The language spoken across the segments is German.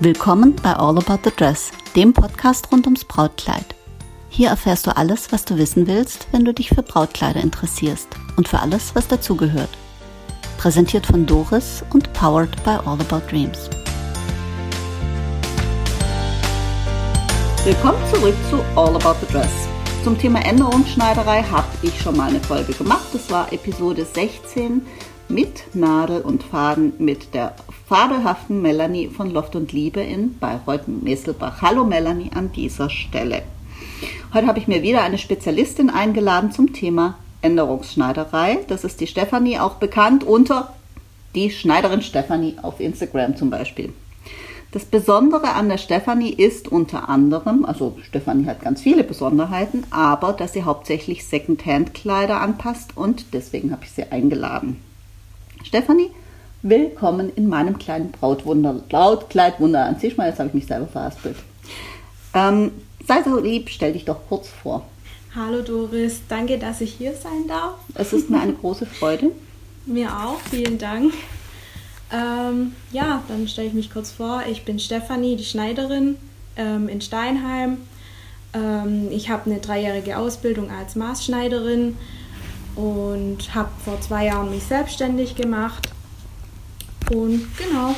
Willkommen bei All About the Dress, dem Podcast rund ums Brautkleid. Hier erfährst du alles, was du wissen willst, wenn du dich für Brautkleider interessierst und für alles, was dazugehört. Präsentiert von Doris und powered by All About Dreams. Willkommen zurück zu All About the Dress. Zum Thema Änderungsschneiderei habe ich schon mal eine Folge gemacht. Das war Episode 16 mit Nadel und Faden mit der fabelhaften Melanie von Loft und Liebe in Bayreuth-Messelbach. Hallo Melanie an dieser Stelle. Heute habe ich mir wieder eine Spezialistin eingeladen zum Thema Änderungsschneiderei. Das ist die Stefanie, auch bekannt unter die Schneiderin Stefanie auf Instagram zum Beispiel. Das Besondere an der Stefanie ist unter anderem, also Stefanie hat ganz viele Besonderheiten, aber dass sie hauptsächlich Secondhand-Kleider anpasst und deswegen habe ich sie eingeladen. Stefanie, willkommen in meinem kleinen Brautwunder, Brautkleidwunder an sich mal, jetzt habe ich mich selber verhaspelt. Ähm, sei so lieb, stell dich doch kurz vor. Hallo Doris, danke, dass ich hier sein darf. Es ist mir eine große Freude. Mir auch, vielen Dank. Ähm, ja, dann stelle ich mich kurz vor. Ich bin Stefanie, die Schneiderin ähm, in Steinheim. Ähm, ich habe eine dreijährige Ausbildung als Maßschneiderin und habe vor zwei Jahren mich selbstständig gemacht. Und genau.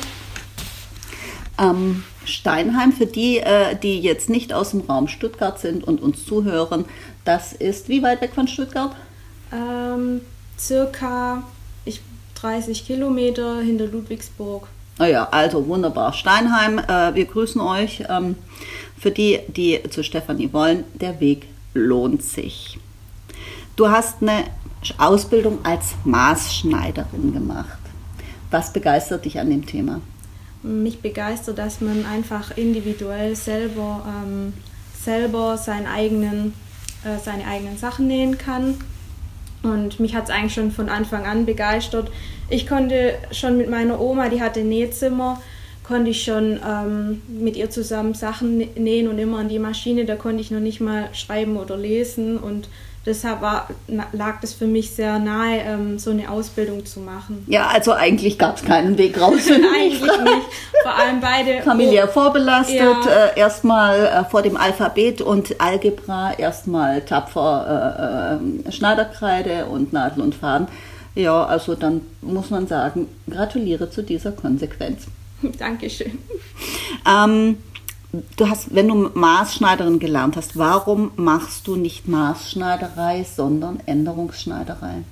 Ähm, Steinheim, für die, äh, die jetzt nicht aus dem Raum Stuttgart sind und uns zuhören, das ist wie weit weg von Stuttgart? Ähm, circa ich, 30 Kilometer hinter Ludwigsburg. Naja, ah also wunderbar. Steinheim, äh, wir grüßen euch. Ähm, für die, die zu Stefanie wollen, der Weg lohnt sich. Du hast eine Ausbildung als Maßschneiderin gemacht. Was begeistert dich an dem Thema? Mich begeistert, dass man einfach individuell selber, ähm, selber seinen eigenen, äh, seine eigenen Sachen nähen kann. Und mich hat es eigentlich schon von Anfang an begeistert. Ich konnte schon mit meiner Oma, die hatte Nähzimmer, konnte ich schon ähm, mit ihr zusammen Sachen nähen und immer an die Maschine, da konnte ich noch nicht mal schreiben oder lesen. Und deshalb war, lag das für mich sehr nahe, ähm, so eine Ausbildung zu machen. Ja, also eigentlich gab es keinen Weg raus. eigentlich nicht. Vor allem beide. Familiär vorbelastet, ja. äh, erstmal äh, vor dem Alphabet und Algebra, erstmal tapfer äh, äh, Schneiderkreide und Nadel und Faden. Ja, also dann muss man sagen, gratuliere zu dieser Konsequenz. Dankeschön. Ähm, du hast, wenn du Maßschneiderin gelernt hast, warum machst du nicht Maßschneiderei, sondern Änderungsschneiderei?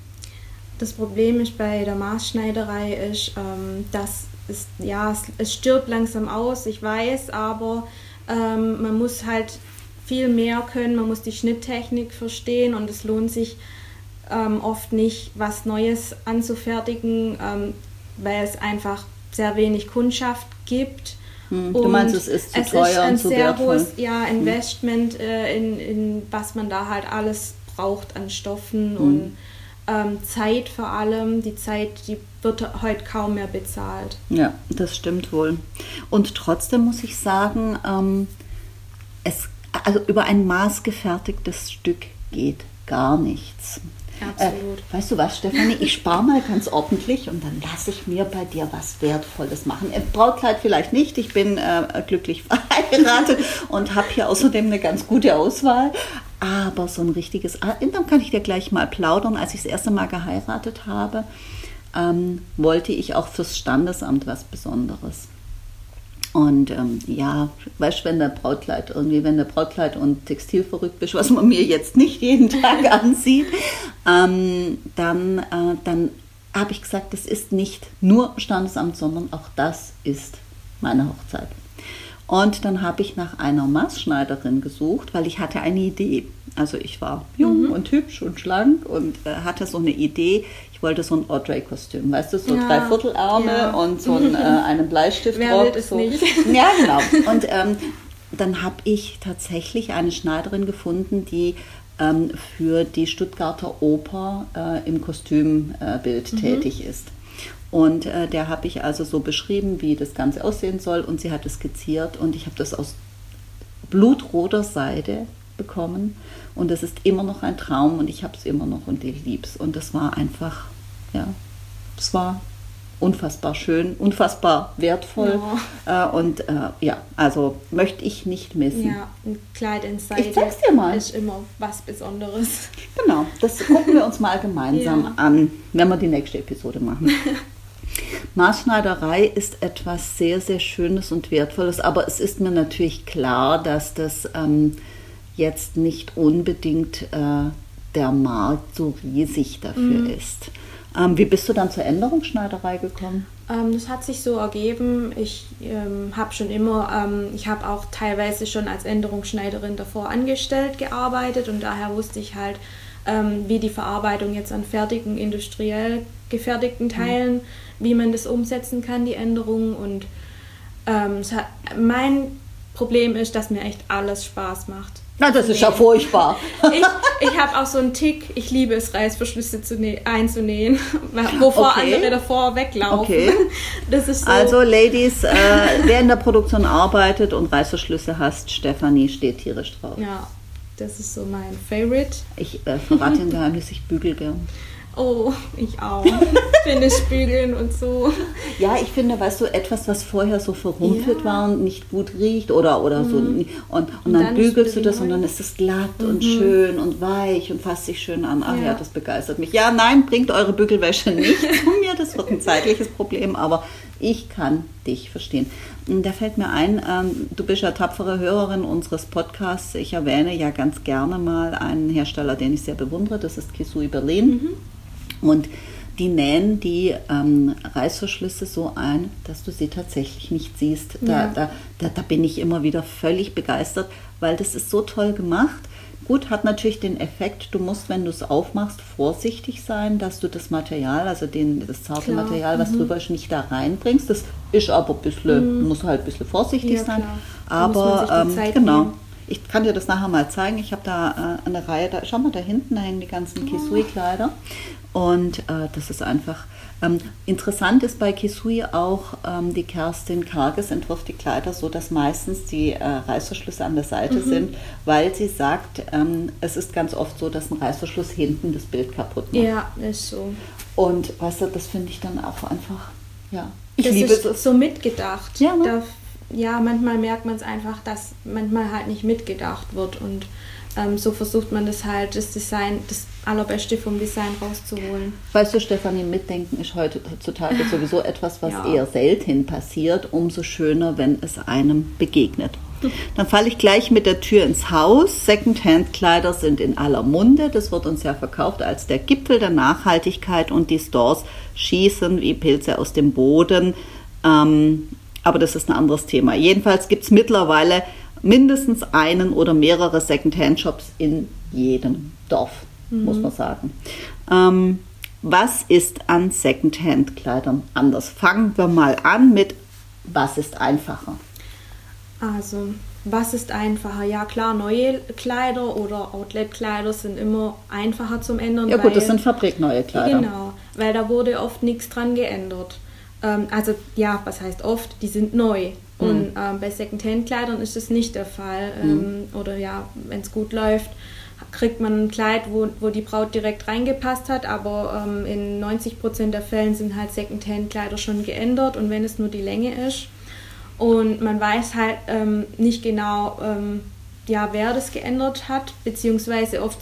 Das Problem ist bei der Maßschneiderei ist, ähm, dass es, ja, es, es, stirbt langsam aus, ich weiß, aber ähm, man muss halt viel mehr können, man muss die Schnitttechnik verstehen und es lohnt sich ähm, oft nicht, was Neues anzufertigen, ähm, weil es einfach sehr wenig Kundschaft gibt hm. Du meinst, es ist zu es teuer ist ein und zu sehr wertvoll. hohes ja, hm. Investment hm. äh, in, in was man da halt alles braucht an Stoffen hm. und ähm, Zeit vor allem. Die Zeit, die wird heute kaum mehr bezahlt. Ja, das stimmt wohl. Und trotzdem muss ich sagen, ähm, es, also über ein maßgefertigtes Stück geht gar nichts. Absolut. Äh, weißt du was, Stefanie? Ich spare mal ganz ordentlich und dann lasse ich mir bei dir was Wertvolles machen. Im Brautkleid vielleicht nicht. Ich bin äh, glücklich verheiratet und habe hier außerdem eine ganz gute Auswahl. Aber so ein richtiges, ah, dann kann ich dir gleich mal plaudern. Als ich das erste Mal geheiratet habe, ähm, wollte ich auch fürs Standesamt was Besonderes. Und ähm, ja, weißt du, wenn der Brautkleid irgendwie, wenn der Brautkleid und Textil verrückt bist, was man mir jetzt nicht jeden Tag ansieht, ähm, dann, äh, dann habe ich gesagt, das ist nicht nur Standesamt, sondern auch das ist meine Hochzeit. Und dann habe ich nach einer Maßschneiderin gesucht, weil ich hatte eine Idee. Also ich war jung mhm. und hübsch und schlank und äh, hatte so eine Idee. Ich wollte so ein Audrey-Kostüm, weißt du, so ja. drei Viertelarme ja. und so ein, äh, einen Bleistift Wer will es so. nicht? Ja, genau. Und ähm, dann habe ich tatsächlich eine Schneiderin gefunden, die ähm, für die Stuttgarter Oper äh, im Kostümbild mhm. tätig ist. Und äh, der habe ich also so beschrieben, wie das Ganze aussehen soll. Und sie hat es skizziert und ich habe das aus blutroter Seide bekommen. Und das ist immer noch ein Traum und ich habe es immer noch und ich liebe es. Und das war einfach, ja, es war unfassbar schön, unfassbar wertvoll. Ja. Äh, und äh, ja, also möchte ich nicht missen. Ja, ein Kleid in Seide ich zeig's dir mal. ist immer was Besonderes. Genau, das gucken wir uns mal gemeinsam ja. an, wenn wir die nächste Episode machen. Maßschneiderei ist etwas sehr, sehr Schönes und Wertvolles, aber es ist mir natürlich klar, dass das ähm, jetzt nicht unbedingt äh, der Markt so riesig dafür mhm. ist. Ähm, wie bist du dann zur Änderungsschneiderei gekommen? Ähm, das hat sich so ergeben. Ich ähm, habe schon immer, ähm, ich habe auch teilweise schon als Änderungsschneiderin davor angestellt gearbeitet und daher wusste ich halt, ähm, wie die Verarbeitung jetzt an fertigen, industriell gefertigten mhm. Teilen, mhm. wie man das umsetzen kann, die Änderungen. Und hat, mein Problem ist, dass mir echt alles Spaß macht. Na, das ist ja furchtbar. Ich, ich habe auch so einen Tick, ich liebe es, Reißverschlüsse zu einzunähen, wovor okay. andere davor weglaufen. Okay. Das ist so. Also, Ladies, äh, wer in der Produktion arbeitet und Reißverschlüsse hast, Stefanie steht tierisch drauf. Ja, das ist so mein Favorite. Ich äh, verrate ein Geheimnis, ich bügel gern. Oh, ich auch. finde Spiegeln und so. Ja, ich finde, weißt du, etwas, was vorher so verrumpelt ja. war und nicht gut riecht oder, oder mhm. so. Und, und, und dann, dann bügelst du das neu. und dann ist es glatt mhm. und schön und weich und fasst sich schön an. Ach ja. ja, das begeistert mich. Ja, nein, bringt eure Bügelwäsche nicht zu mir. Das wird ein zeitliches Problem, aber ich kann dich verstehen. Da fällt mir ein, ähm, du bist ja tapfere Hörerin unseres Podcasts. Ich erwähne ja ganz gerne mal einen Hersteller, den ich sehr bewundere. Das ist Kisui Berlin. Mhm. Und die nähen die ähm, Reißverschlüsse so ein, dass du sie tatsächlich nicht siehst. Da, ja. da, da, da, bin ich immer wieder völlig begeistert, weil das ist so toll gemacht. Gut, hat natürlich den Effekt, du musst, wenn du es aufmachst, vorsichtig sein, dass du das Material, also den, das zarte klar. Material, was mhm. drüber ist, nicht da reinbringst. Das ist aber ein bisschen, mhm. muss halt ein bisschen vorsichtig ja, sein. Aber ähm, genau. Nehmen. Ich kann dir das nachher mal zeigen. Ich habe da äh, eine Reihe, da, schau mal da hinten, da hängen die ganzen oh. Kisui-Kleider. Und äh, das ist einfach ähm, interessant ist bei Kisui auch, ähm, die Kerstin Karges entwirft die Kleider so, dass meistens die äh, Reißverschlüsse an der Seite mhm. sind, weil sie sagt, ähm, es ist ganz oft so, dass ein Reißverschluss hinten das Bild kaputt macht. Ja, ist so. Und weißt du, das finde ich dann auch einfach, ja. Ich das liebe ist es. so mitgedacht. Ja, ne? da, ja, manchmal merkt man es einfach, dass manchmal halt nicht mitgedacht wird und ähm, so versucht man das halt, das Design, das Allerbeste vom Design rauszuholen. Weißt du, Stefanie, Mitdenken ist heutzutage sowieso etwas, was ja. eher selten passiert. Umso schöner, wenn es einem begegnet. Dann falle ich gleich mit der Tür ins Haus. Secondhand-Kleider sind in aller Munde. Das wird uns ja verkauft als der Gipfel der Nachhaltigkeit und die Stores schießen wie Pilze aus dem Boden. Ähm, aber das ist ein anderes Thema. Jedenfalls gibt es mittlerweile mindestens einen oder mehrere Secondhand-Shops in jedem Dorf, mhm. muss man sagen. Ähm, was ist an Secondhand-Kleidern anders? Fangen wir mal an mit, was ist einfacher? Also, was ist einfacher? Ja, klar, neue Kleider oder Outlet-Kleider sind immer einfacher zum Ändern. Ja, gut, das sind fabrikneue Kleider. Genau, weil da wurde oft nichts dran geändert. Ähm, also, ja, was heißt oft? Die sind neu. Und mhm. ähm, bei Secondhand-Kleidern ist das nicht der Fall. Mhm. Ähm, oder ja, wenn es gut läuft, kriegt man ein Kleid, wo, wo die Braut direkt reingepasst hat, aber ähm, in 90% der Fällen sind halt Secondhand-Kleider schon geändert und wenn es nur die Länge ist. Und man weiß halt ähm, nicht genau, ähm, ja, wer das geändert hat, beziehungsweise oft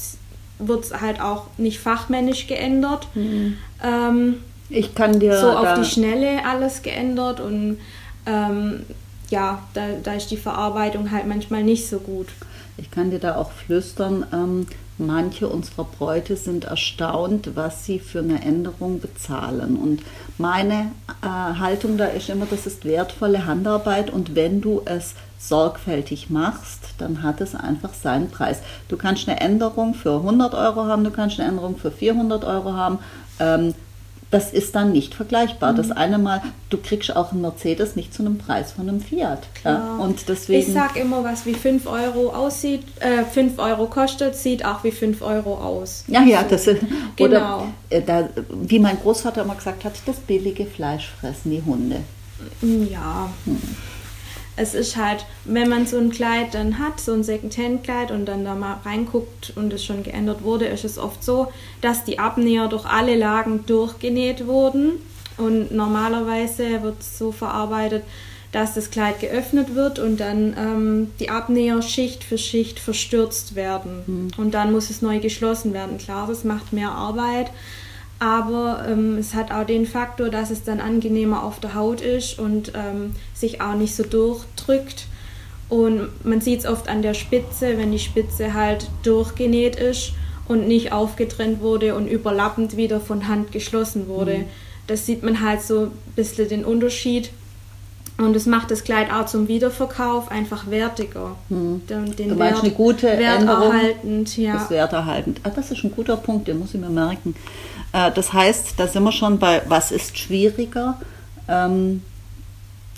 wird es halt auch nicht fachmännisch geändert. Mhm. Ähm, ich kann dir so auf die Schnelle alles geändert und ähm, ja, da, da ist die Verarbeitung halt manchmal nicht so gut. Ich kann dir da auch flüstern, ähm, manche unserer Bräute sind erstaunt, was sie für eine Änderung bezahlen. Und meine äh, Haltung da ist immer, das ist wertvolle Handarbeit und wenn du es sorgfältig machst, dann hat es einfach seinen Preis. Du kannst eine Änderung für 100 Euro haben, du kannst eine Änderung für 400 Euro haben. Ähm, das ist dann nicht vergleichbar. Mhm. Das eine Mal, du kriegst auch einen Mercedes nicht zu einem Preis von einem Fiat. Ja? Und deswegen, ich sage immer, was wie 5 Euro aussieht, äh, 5 Euro kostet, sieht auch wie 5 Euro aus. Ja, ja, das ist, genau. oder äh, da, wie mein Großvater immer gesagt hat, das billige Fleisch fressen die Hunde. Ja. Hm es ist halt, wenn man so ein Kleid dann hat, so ein Secondhand-Kleid und dann da mal reinguckt und es schon geändert wurde, ist es oft so, dass die Abnäher durch alle Lagen durchgenäht wurden Und normalerweise wird es so verarbeitet, dass das Kleid geöffnet wird und dann ähm, die Abnäher Schicht für Schicht verstürzt werden. Mhm. Und dann muss es neu geschlossen werden. Klar, das macht mehr Arbeit, aber ähm, es hat auch den Faktor, dass es dann angenehmer auf der Haut ist und ähm, sich auch nicht so durchdrückt. Und man sieht es oft an der Spitze, wenn die Spitze halt durchgenäht ist und nicht aufgetrennt wurde und überlappend wieder von Hand geschlossen wurde. Mhm. Das sieht man halt so ein bisschen den Unterschied. Und es macht das Kleid auch zum Wiederverkauf einfach wertiger. Hm. Den, den du meinst Wert, eine gute werterhaltend, ja. Das werterhaltend. Ah, das ist ein guter Punkt, den muss ich mir merken. Äh, das heißt, da sind wir schon bei, was ist schwieriger? Ähm,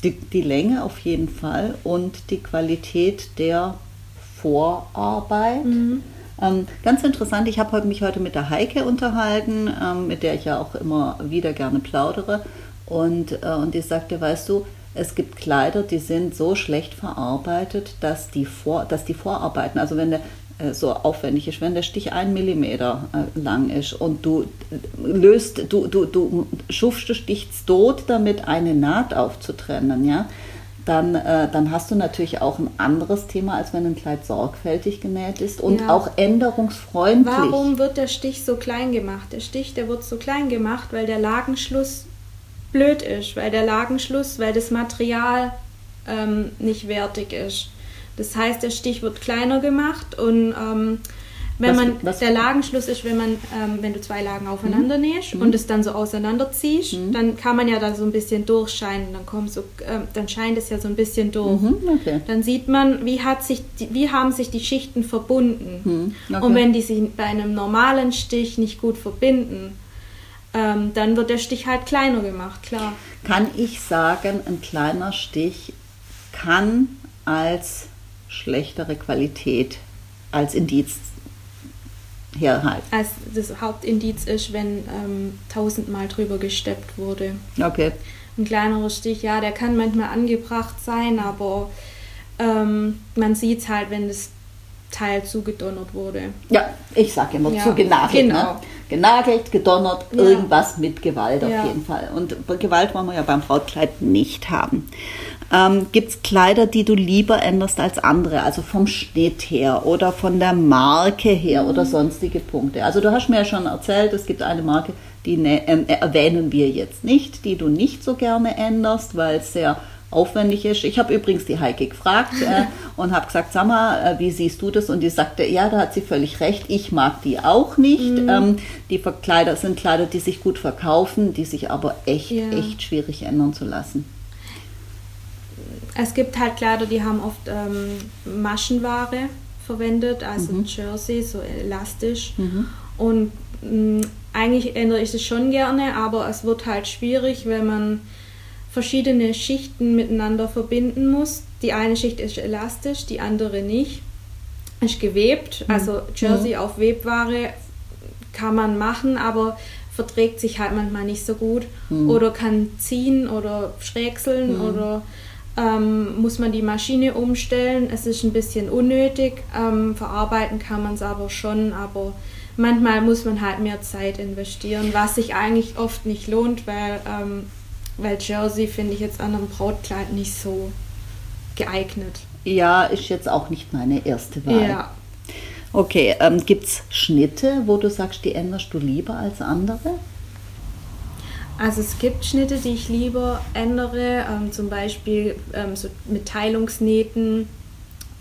die, die Länge auf jeden Fall und die Qualität der Vorarbeit. Mhm. Ähm, ganz interessant, ich habe mich heute mit der Heike unterhalten, ähm, mit der ich ja auch immer wieder gerne plaudere. Und, äh, und die sagte, weißt du, es gibt Kleider, die sind so schlecht verarbeitet, dass die, Vor, dass die Vorarbeiten, also wenn der so aufwendig ist, wenn der Stich ein Millimeter äh, lang ist und du löst, du, du, du schufst, du stichst tot damit, eine Naht aufzutrennen, ja, dann, äh, dann hast du natürlich auch ein anderes Thema, als wenn ein Kleid sorgfältig genäht ist und ja. auch änderungsfreundlich. Warum wird der Stich so klein gemacht? Der Stich, der wird so klein gemacht, weil der Lagenschluss blöd ist, weil der Lagenschluss, weil das Material ähm, nicht wertig ist. Das heißt, der Stich wird kleiner gemacht und ähm, wenn was, man was? der Lagenschluss ist, wenn man ähm, wenn du zwei Lagen aufeinander mhm. nähst mhm. und es dann so auseinanderziehst, mhm. dann kann man ja da so ein bisschen durchscheinen, dann kommt so äh, dann scheint es ja so ein bisschen durch. Mhm, okay. Dann sieht man, wie hat sich die, wie haben sich die Schichten verbunden. Mhm, okay. Und wenn die sich bei einem normalen Stich nicht gut verbinden, ähm, dann wird der Stich halt kleiner gemacht, klar. Kann ich sagen, ein kleiner Stich kann als schlechtere Qualität als Indiz herhalten? Als das Hauptindiz ist, wenn ähm, tausendmal drüber gesteppt wurde. Okay. Ein kleinerer Stich, ja, der kann manchmal angebracht sein, aber ähm, man sieht es halt, wenn das Teil zugedonnert wurde. Ja, ich sage immer ja, zugenagelt. Ne? Genau. Ne? Genagelt, gedonnert, ja. irgendwas mit Gewalt auf ja. jeden Fall. Und Gewalt wollen wir ja beim Brautkleid nicht haben. Ähm, Gibt es Kleider, die du lieber änderst als andere, also vom Schnitt her oder von der Marke her mhm. oder sonstige Punkte? Also du hast mir ja schon erzählt, es gibt eine Marke, die ne, äh, erwähnen wir jetzt nicht, die du nicht so gerne änderst, weil es sehr aufwendig ist. Ich habe übrigens die Heike gefragt äh, und habe gesagt, sag mal, äh, wie siehst du das? Und die sagte, ja, da hat sie völlig recht, ich mag die auch nicht. Mhm. Ähm, die Kleider sind Kleider, die sich gut verkaufen, die sich aber echt, ja. echt schwierig ändern zu lassen. Es gibt halt Kleider, die haben oft ähm, Maschenware verwendet, also mhm. Jersey, so elastisch. Mhm. Und mh, eigentlich ändere ich es schon gerne, aber es wird halt schwierig, wenn man verschiedene Schichten miteinander verbinden muss. Die eine Schicht ist elastisch, die andere nicht. Ist gewebt, mhm. also Jersey mhm. auf Webware kann man machen, aber verträgt sich halt manchmal nicht so gut mhm. oder kann ziehen oder schrägseln mhm. oder ähm, muss man die Maschine umstellen. Es ist ein bisschen unnötig, ähm, verarbeiten kann man es aber schon, aber manchmal muss man halt mehr Zeit investieren, was sich eigentlich oft nicht lohnt, weil ähm, weil Jersey finde ich jetzt an einem Brautkleid nicht so geeignet. Ja, ist jetzt auch nicht meine erste Wahl. Ja. Okay, ähm, gibt es Schnitte, wo du sagst, die änderst du lieber als andere? Also es gibt Schnitte, die ich lieber ändere, ähm, zum Beispiel ähm, so mit Teilungsnähten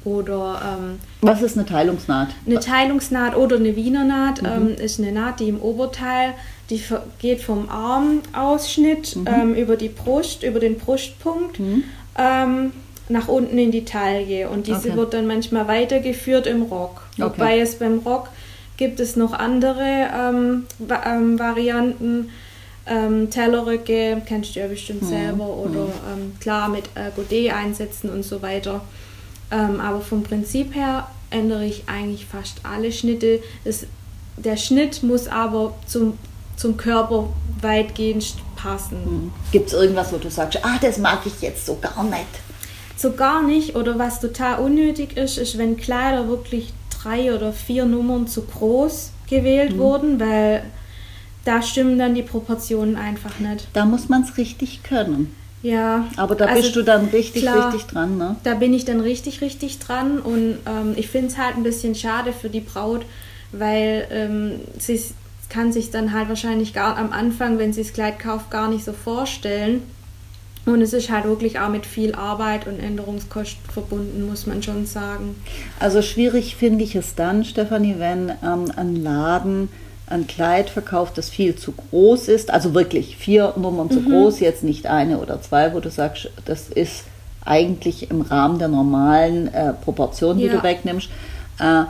oder... Ähm, Was ist eine Teilungsnaht? Eine Teilungsnaht oder eine Wiener Naht mhm. Ähm, ist eine Naht, die im Oberteil die geht vom Armausschnitt mhm. ähm, über die Brust, über den Brustpunkt mhm. ähm, nach unten in die Taille. Und diese okay. wird dann manchmal weitergeführt im Rock. Okay. Wobei es beim Rock gibt es noch andere Varianten. Ähm, Tellerrücke kennst du ja bestimmt mhm. selber oder mhm. ähm, klar mit äh, Godet einsetzen und so weiter. Ähm, aber vom Prinzip her ändere ich eigentlich fast alle Schnitte. Das, der Schnitt muss aber zum zum Körper weitgehend passen. Hm. Gibt es irgendwas, wo du sagst, ah, das mag ich jetzt so gar nicht? So gar nicht. Oder was total unnötig ist, ist, wenn Kleider wirklich drei oder vier Nummern zu groß gewählt mhm. wurden, weil da stimmen dann die Proportionen einfach nicht. Da muss man es richtig können. Ja. Aber da also bist du dann richtig, klar, richtig dran, ne? Da bin ich dann richtig, richtig dran und ähm, ich finde es halt ein bisschen schade für die Braut, weil ähm, sie kann sich dann halt wahrscheinlich gar am Anfang, wenn sie das Kleid kauft, gar nicht so vorstellen. Und es ist halt wirklich auch mit viel Arbeit und Änderungskosten verbunden, muss man schon sagen. Also schwierig finde ich es dann, Stefanie, wenn ähm, ein Laden ein Kleid verkauft, das viel zu groß ist, also wirklich vier Nummern zu groß, jetzt nicht eine oder zwei, wo du sagst, das ist eigentlich im Rahmen der normalen äh, Proportionen, die Ja. du wegnimmst. Äh,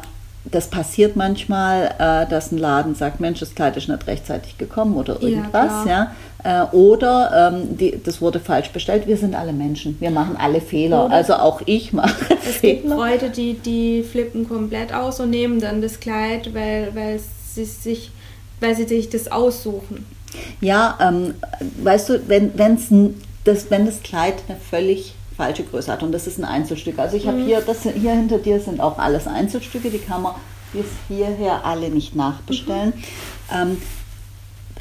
das passiert manchmal, äh, dass ein Laden sagt, Mensch, das Kleid ist nicht rechtzeitig gekommen oder Ja, irgendwas, klar. ja. Äh, oder ähm, die, das wurde falsch bestellt. Wir sind alle Menschen, wir machen alle Fehler. Oder- also auch ich mache Es gibt Fehler. Leute, die, die flippen komplett aus und nehmen dann das Kleid, weil, weil, sie, sich, weil sie sich das aussuchen. Ja, ähm, weißt du, wenn, wenn's, das, wenn das Kleid eine völlig falsche Größe hat und das ist ein Einzelstück. Also ich habe hier, das hier hinter dir sind auch alles Einzelstücke, die kann man bis hierher alle nicht nachbestellen. Ähm,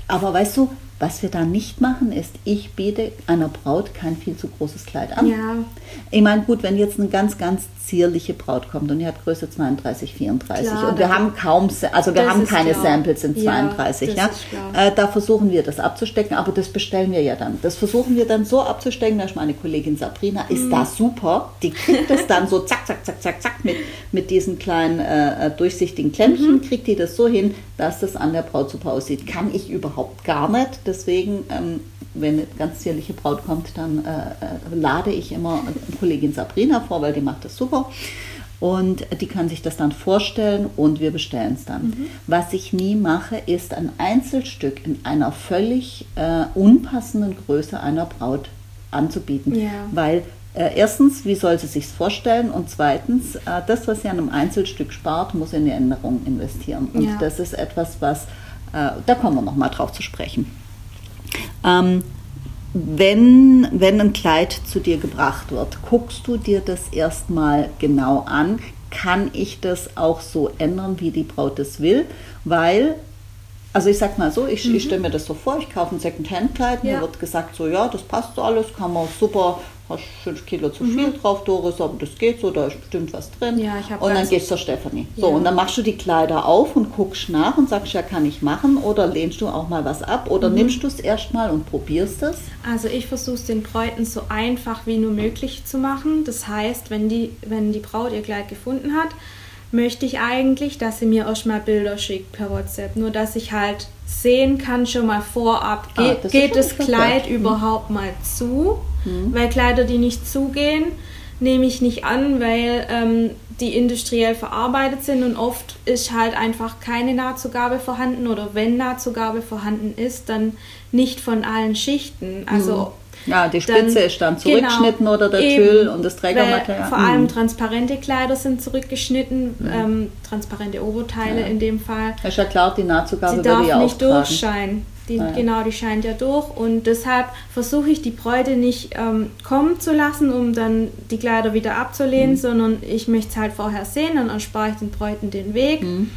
aber weißt du, was wir da nicht machen, ist, ich biete einer Braut kein viel zu großes Kleid an. Ja, Ich meine, gut, wenn jetzt eine ganz, ganz zierliche Braut kommt und die hat Größe 32, 34 Klar, und wir haben kaum, also wir haben keine klar. Samples in Ja, 32, das ja. klar. Äh, da versuchen wir das abzustecken, aber das bestellen wir ja dann. Das versuchen wir dann so abzustecken, da ist meine Kollegin Sabrina, ist Mhm. da super. Die kriegt das dann so zack, zack, zack, zack, zack mit, mit diesen kleinen äh, äh, durchsichtigen Klemmchen, Mhm. kriegt die das so hin, dass das an der Braut super aussieht. Kann ich überhaupt gar nicht. Deswegen, ähm, wenn eine ganz zierliche Braut kommt, dann äh, äh, lade ich immer Kollegin Sabrina vor, weil die macht das super. Und die kann sich das dann vorstellen und wir bestellen es dann. Mhm. Was ich nie mache, ist ein Einzelstück in einer völlig äh, unpassenden Größe einer Braut anzubieten. Ja. Weil äh, erstens, wie soll sie sich vorstellen? Und zweitens, äh, das, was sie an einem Einzelstück spart, muss in die Änderung investieren. Und Ja. das ist etwas, was, äh, da kommen wir nochmal drauf zu sprechen. Ähm, wenn, wenn ein Kleid zu dir gebracht wird, guckst du dir das erstmal genau an. Kann ich das auch so ändern, wie die Braut es will? Weil, also ich sag mal so, ich, ich stelle mir das so vor, ich kaufe ein Secondhand-Kleid, mir Mhm. Ja. wird gesagt, so ja, das passt so alles, kann man super, hast 5 Kilo zu viel drauf, Doris, aber das geht so, da ist bestimmt was drin. Mhm. Ja, ich und dann ganz- geht's zur Stefanie. So, Ja. und dann machst du die Kleider auf und guckst nach und sagst, ja, kann ich machen oder lehnst du auch mal was ab Mhm. oder nimmst du es erstmal und probierst es? Also ich versuche es den Bräuten so einfach wie nur möglich zu machen. Das heißt, wenn die, wenn die Braut ihr Kleid gefunden hat, möchte ich eigentlich, dass sie mir erstmal Bilder schickt per WhatsApp. Nur dass ich halt sehen kann schon mal vorab, Ah, geht, das ist geht das nicht verkehrt. Kleid überhaupt mal zu. Mhm. Weil Kleider, die nicht zugehen, nehme ich nicht an, weil ähm, die industriell verarbeitet sind und oft ist halt einfach keine Nahtzugabe vorhanden oder wenn Nahtzugabe vorhanden ist, dann nicht von allen Schichten. Also Ja, die Spitze dann- ist dann genau, zurückgeschnitten oder der eben, Tüll und das Trägermaterial. Vor Mhm. allem transparente Kleider sind zurückgeschnitten, ähm, transparente Oberteile Ja. in dem Fall. ist ja klar, die Nahtzugabe Sie würde darf ja nicht auftragen. durchscheinen. Die, Ja. Genau, die scheint ja durch. Und deshalb versuche ich die Bräute nicht ähm, kommen zu lassen, um dann die Kleider wieder abzulehnen, Mhm. sondern ich möchte es halt vorher sehen, dann erspare ich den Bräuten den Weg. Mhm.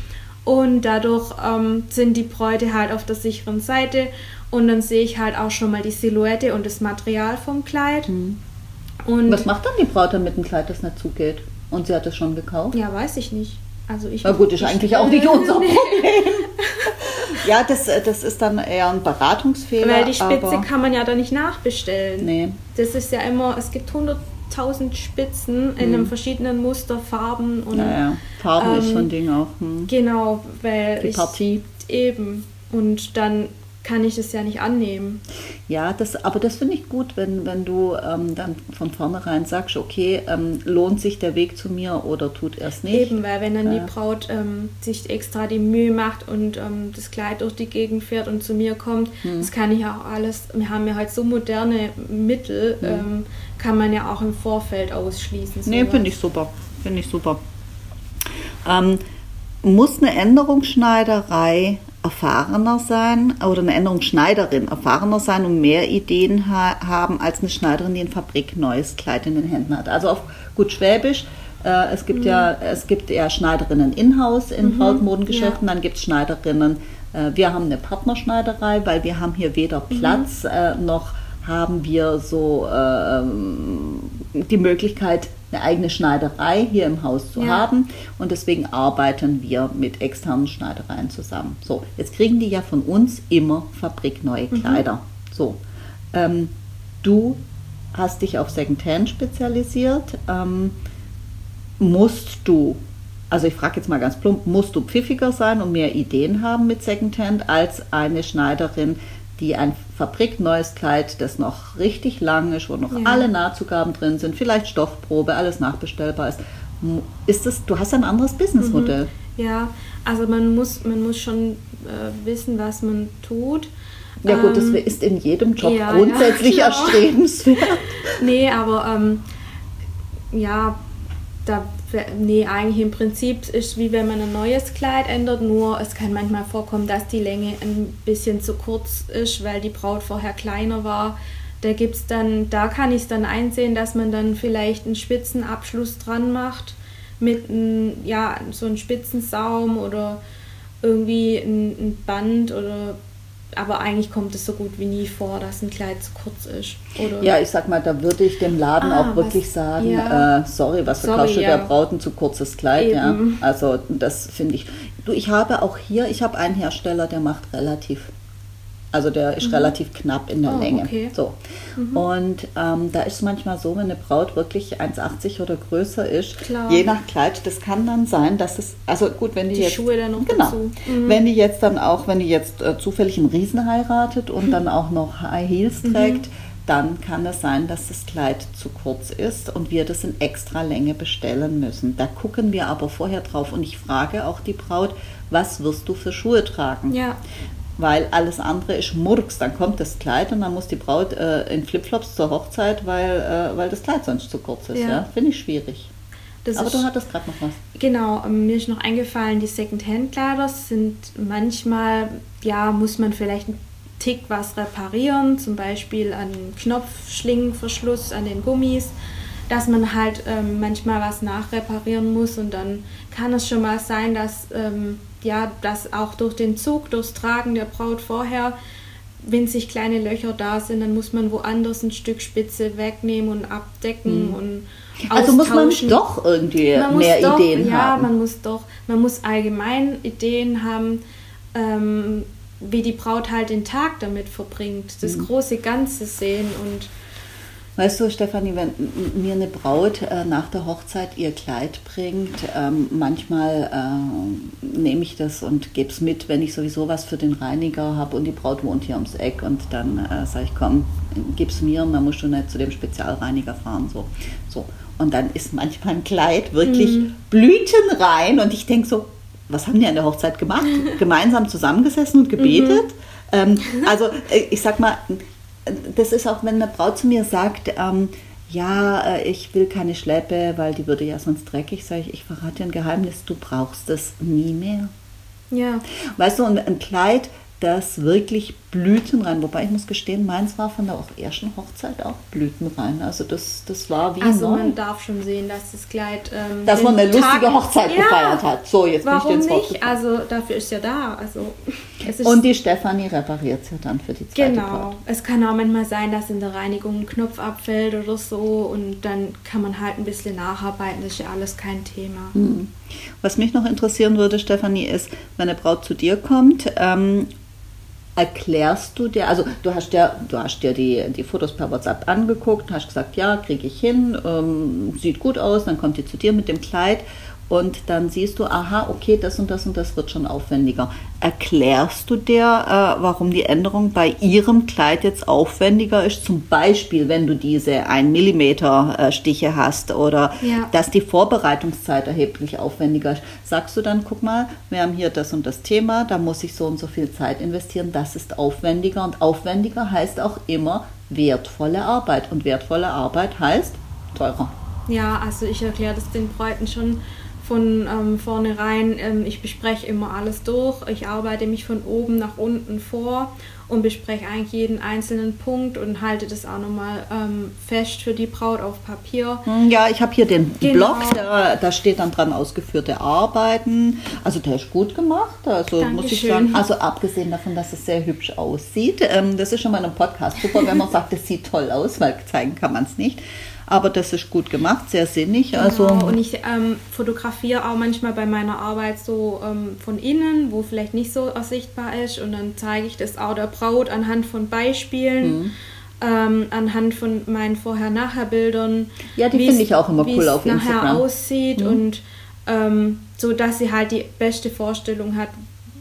Und dadurch ähm, sind die Bräute halt auf der sicheren Seite. Und dann sehe ich halt auch schon mal die Silhouette und das Material vom Kleid. Und Mhm. Was macht dann die Braut, damit ein Kleid, das nicht zugeht? Und sie hat es schon gekauft? ja, weiß ich nicht. Also ich, Na gut, ist ich- eigentlich auch nicht unser Problem. ja, das, äh, das ist dann eher ein Beratungsfehler. Weil die Spitze kann man ja dann nicht nachbestellen. Nee. Das ist ja immer, es gibt 100.000 Spitzen in einem verschiedenen Muster, Farben und Naja, Farben ist Ähm, so ein Ding auch. Hm. genau, weil Die ich Partie. eben und dann kann ich es ja nicht annehmen. Ja, das, aber das finde ich gut, wenn, wenn du ähm, dann von vornherein sagst, okay, ähm, lohnt sich der Weg zu mir oder tut er es nicht? Eben, weil wenn dann Ja. die Braut ähm, sich extra die Mühe macht und ähm, das Kleid durch die Gegend fährt und zu mir kommt, Hm. das kann ich auch alles, wir haben ja heute so moderne Mittel, ähm, kann man ja auch im Vorfeld ausschließen. Nee, sowas. finde ich super. Finde ich super. Ähm, muss eine Änderungsschneiderei erfahrener sein oder eine Änderungsschneiderin erfahrener sein und mehr Ideen ha haben als eine Schneiderin, die ein fabrikneues Kleid in den Händen hat? Also auf gut Schwäbisch. Äh, es gibt ja es gibt ja Schneiderinnen in-house in Brautmodengeschäften, dann gibt es Schneiderinnen Äh, wir haben eine Partnerschneiderei, weil wir haben hier weder Mhm. Platz äh, noch haben wir so ähm, die Möglichkeit, eine eigene Schneiderei hier im Haus zu Ja. haben. Und deswegen arbeiten wir mit externen Schneidereien zusammen. So, jetzt kriegen die ja von uns immer fabrikneue Mhm. Kleider. So, ähm, du hast dich auf Secondhand spezialisiert. Ähm, musst du, also ich frage jetzt mal ganz plump, musst du pfiffiger sein und mehr Ideen haben mit Secondhand als eine Schneiderin, die ein fabrikneues Kleid, das noch richtig lang ist, wo noch Ja. alle Nahtzugaben drin sind, vielleicht Stoffprobe, alles nachbestellbar ist. Ist das, du hast ein anderes Businessmodell. Ja, also man muss, man muss schon äh, wissen, was man tut. Ja gut, das Ähm, ist in jedem Job ja, grundsätzlich ja, genau. erstrebenswert. Nee, aber ähm, ja, da, nee, eigentlich im Prinzip ist wie wenn man ein neues Kleid ändert, nur es kann manchmal vorkommen, dass die Länge ein bisschen zu kurz ist, weil die Braut vorher kleiner war. Da gibt's dann, da kann ich es dann einsehen, dass man dann vielleicht einen Spitzenabschluss dran macht mit ein, ja, so einem Spitzensaum oder irgendwie ein, ein Band oder aber eigentlich kommt es so gut wie nie vor, dass ein Kleid zu kurz ist. Oder Ja, ich sag mal, da würde ich dem Laden Ah, auch wirklich was- sagen, ja. äh, sorry, was verkaufst du ja. der Braut ein zu kurzes Kleid, ja. Also das finde ich. Du, ich habe auch hier, ich habe einen Hersteller, der macht relativ, also der ist relativ knapp in der Oh, Länge. okay. Mhm. So. Und ähm, da ist es manchmal so, wenn eine Braut wirklich 1,80 oder größer ist, Klar. je nach Kleid, das kann dann sein, dass es, also gut, wenn die, Die jetzt, Schuhe dann noch genau. Mhm. wenn die jetzt dann auch, wenn die jetzt äh, zufällig einen Riesen heiratet und dann auch noch High Heels Mhm. trägt, dann kann es sein, dass das Kleid zu kurz ist und wir das in extra Länge bestellen müssen. Da gucken wir aber vorher drauf und ich frage auch die Braut, was wirst du für Schuhe tragen? Ja, Weil alles andere ist Murks. Dann kommt das Kleid und dann muss die Braut äh, in Flipflops zur Hochzeit, weil, äh, weil das Kleid sonst zu kurz ist. Ja. Ja. Finde ich schwierig. das aber ist, du hattest gerade noch was. genau, ähm, mir ist noch eingefallen, die Secondhand-Kleider sind manchmal, ja, muss man vielleicht einen Tick was reparieren, zum Beispiel an Knopfschlingenverschluss, an den Gummis, dass man halt ähm, manchmal was nachreparieren muss und dann kann es schon mal sein, dass, ähm, ja, dass auch durch den Zug, durchs Tragen der Braut vorher winzig kleine Löcher da sind, dann muss man woanders ein Stück Spitze wegnehmen und abdecken und Also muss man doch irgendwie Man mehr doch, Ideen ja, haben. man muss doch, man muss allgemein Ideen haben, ähm, wie die Braut halt den Tag damit verbringt, das Mhm. große Ganze sehen und Weißt du, Stefanie, wenn mir eine Braut äh, nach der Hochzeit ihr Kleid bringt, ähm, manchmal äh, nehme ich das und gebe es mit, wenn ich sowieso was für den Reiniger habe und die Braut wohnt hier ums Eck und dann äh, sage ich, komm, gib's mir und dann musst du nicht zu dem Spezialreiniger fahren. So. So. Und dann ist manchmal ein Kleid wirklich blütenrein und ich denke so, was haben die an der Hochzeit gemacht? Gemeinsam zusammengesessen und gebetet? Ähm, also äh, ich sag mal, das ist auch, wenn eine Braut zu mir sagt, ähm, ja, äh, ich will keine Schleppe, weil die würde ja sonst dreckig, sage ich, ich verrate dir ein Geheimnis, du brauchst es nie mehr. ja, Weißt du, ein Kleid, das wirklich blütenrein, wobei ich muss gestehen, meins war von der auch ersten Hochzeit auch blütenrein. Also das, das war wie also neu. man darf schon sehen, dass das Kleid ähm, Dass man eine lustige Tag- Hochzeit ja, gefeiert hat. So, jetzt bin ich Warum ins Wort nicht? Also dafür ist ja da. Also es Und die Stefanie repariert ja dann für die zweite Genau. Braut. Es kann auch manchmal sein, dass in der Reinigung ein Knopf abfällt oder so und dann kann man halt ein bisschen nacharbeiten. Das ist ja alles kein Thema. Mhm. Was mich noch interessieren würde, Stefanie, ist, wenn eine Braut zu dir kommt, ähm, erklärst du dir, also du hast ja, du hast dir die, die Fotos per WhatsApp angeguckt, hast gesagt, ja, kriege ich hin, ähm, sieht gut aus, dann kommt die zu dir mit dem Kleid und dann siehst du, aha, okay, das und das und das wird schon aufwendiger. Erklärst du dir, äh, warum die Änderung bei ihrem Kleid jetzt aufwendiger ist? Zum Beispiel, wenn du diese 1 mm äh, Stiche hast oder Ja. dass die Vorbereitungszeit erheblich aufwendiger ist. Sagst du dann, guck mal, wir haben hier das und das Thema, da muss ich so und so viel Zeit investieren, das ist aufwendiger und aufwendiger heißt auch immer wertvolle Arbeit und wertvolle Arbeit heißt teurer. Ja, also ich erkläre das den Bräuten schon von ähm, vornherein, ähm, ich bespreche immer alles durch, ich arbeite mich von oben nach unten vor und bespreche eigentlich jeden einzelnen Punkt und halte das auch nochmal ähm, fest für die Braut auf Papier. Hm, ja, ich habe hier den genau. Blog, da, da, steht dann dran ausgeführte Arbeiten. Also der ist gut gemacht, also Dankeschön. muss ich sagen. Also abgesehen davon, dass es sehr hübsch aussieht. Ähm, das ist schon mal in einem Podcast super, wenn man sagt, es sieht toll aus, weil zeigen kann man es nicht. Aber das ist gut gemacht, sehr sinnig. Genau. Also und ich ähm, fotografiere auch manchmal bei meiner Arbeit so ähm, von innen, wo vielleicht nicht so sichtbar ist. Und dann zeige ich das auch der Braut anhand von Beispielen. Mhm. Ähm, anhand von meinen Vorher-Nachher-Bildern. Ja, die finde ich auch immer cool auf Instagram. nachher aussieht mhm. und ähm, so, dass sie halt die beste Vorstellung hat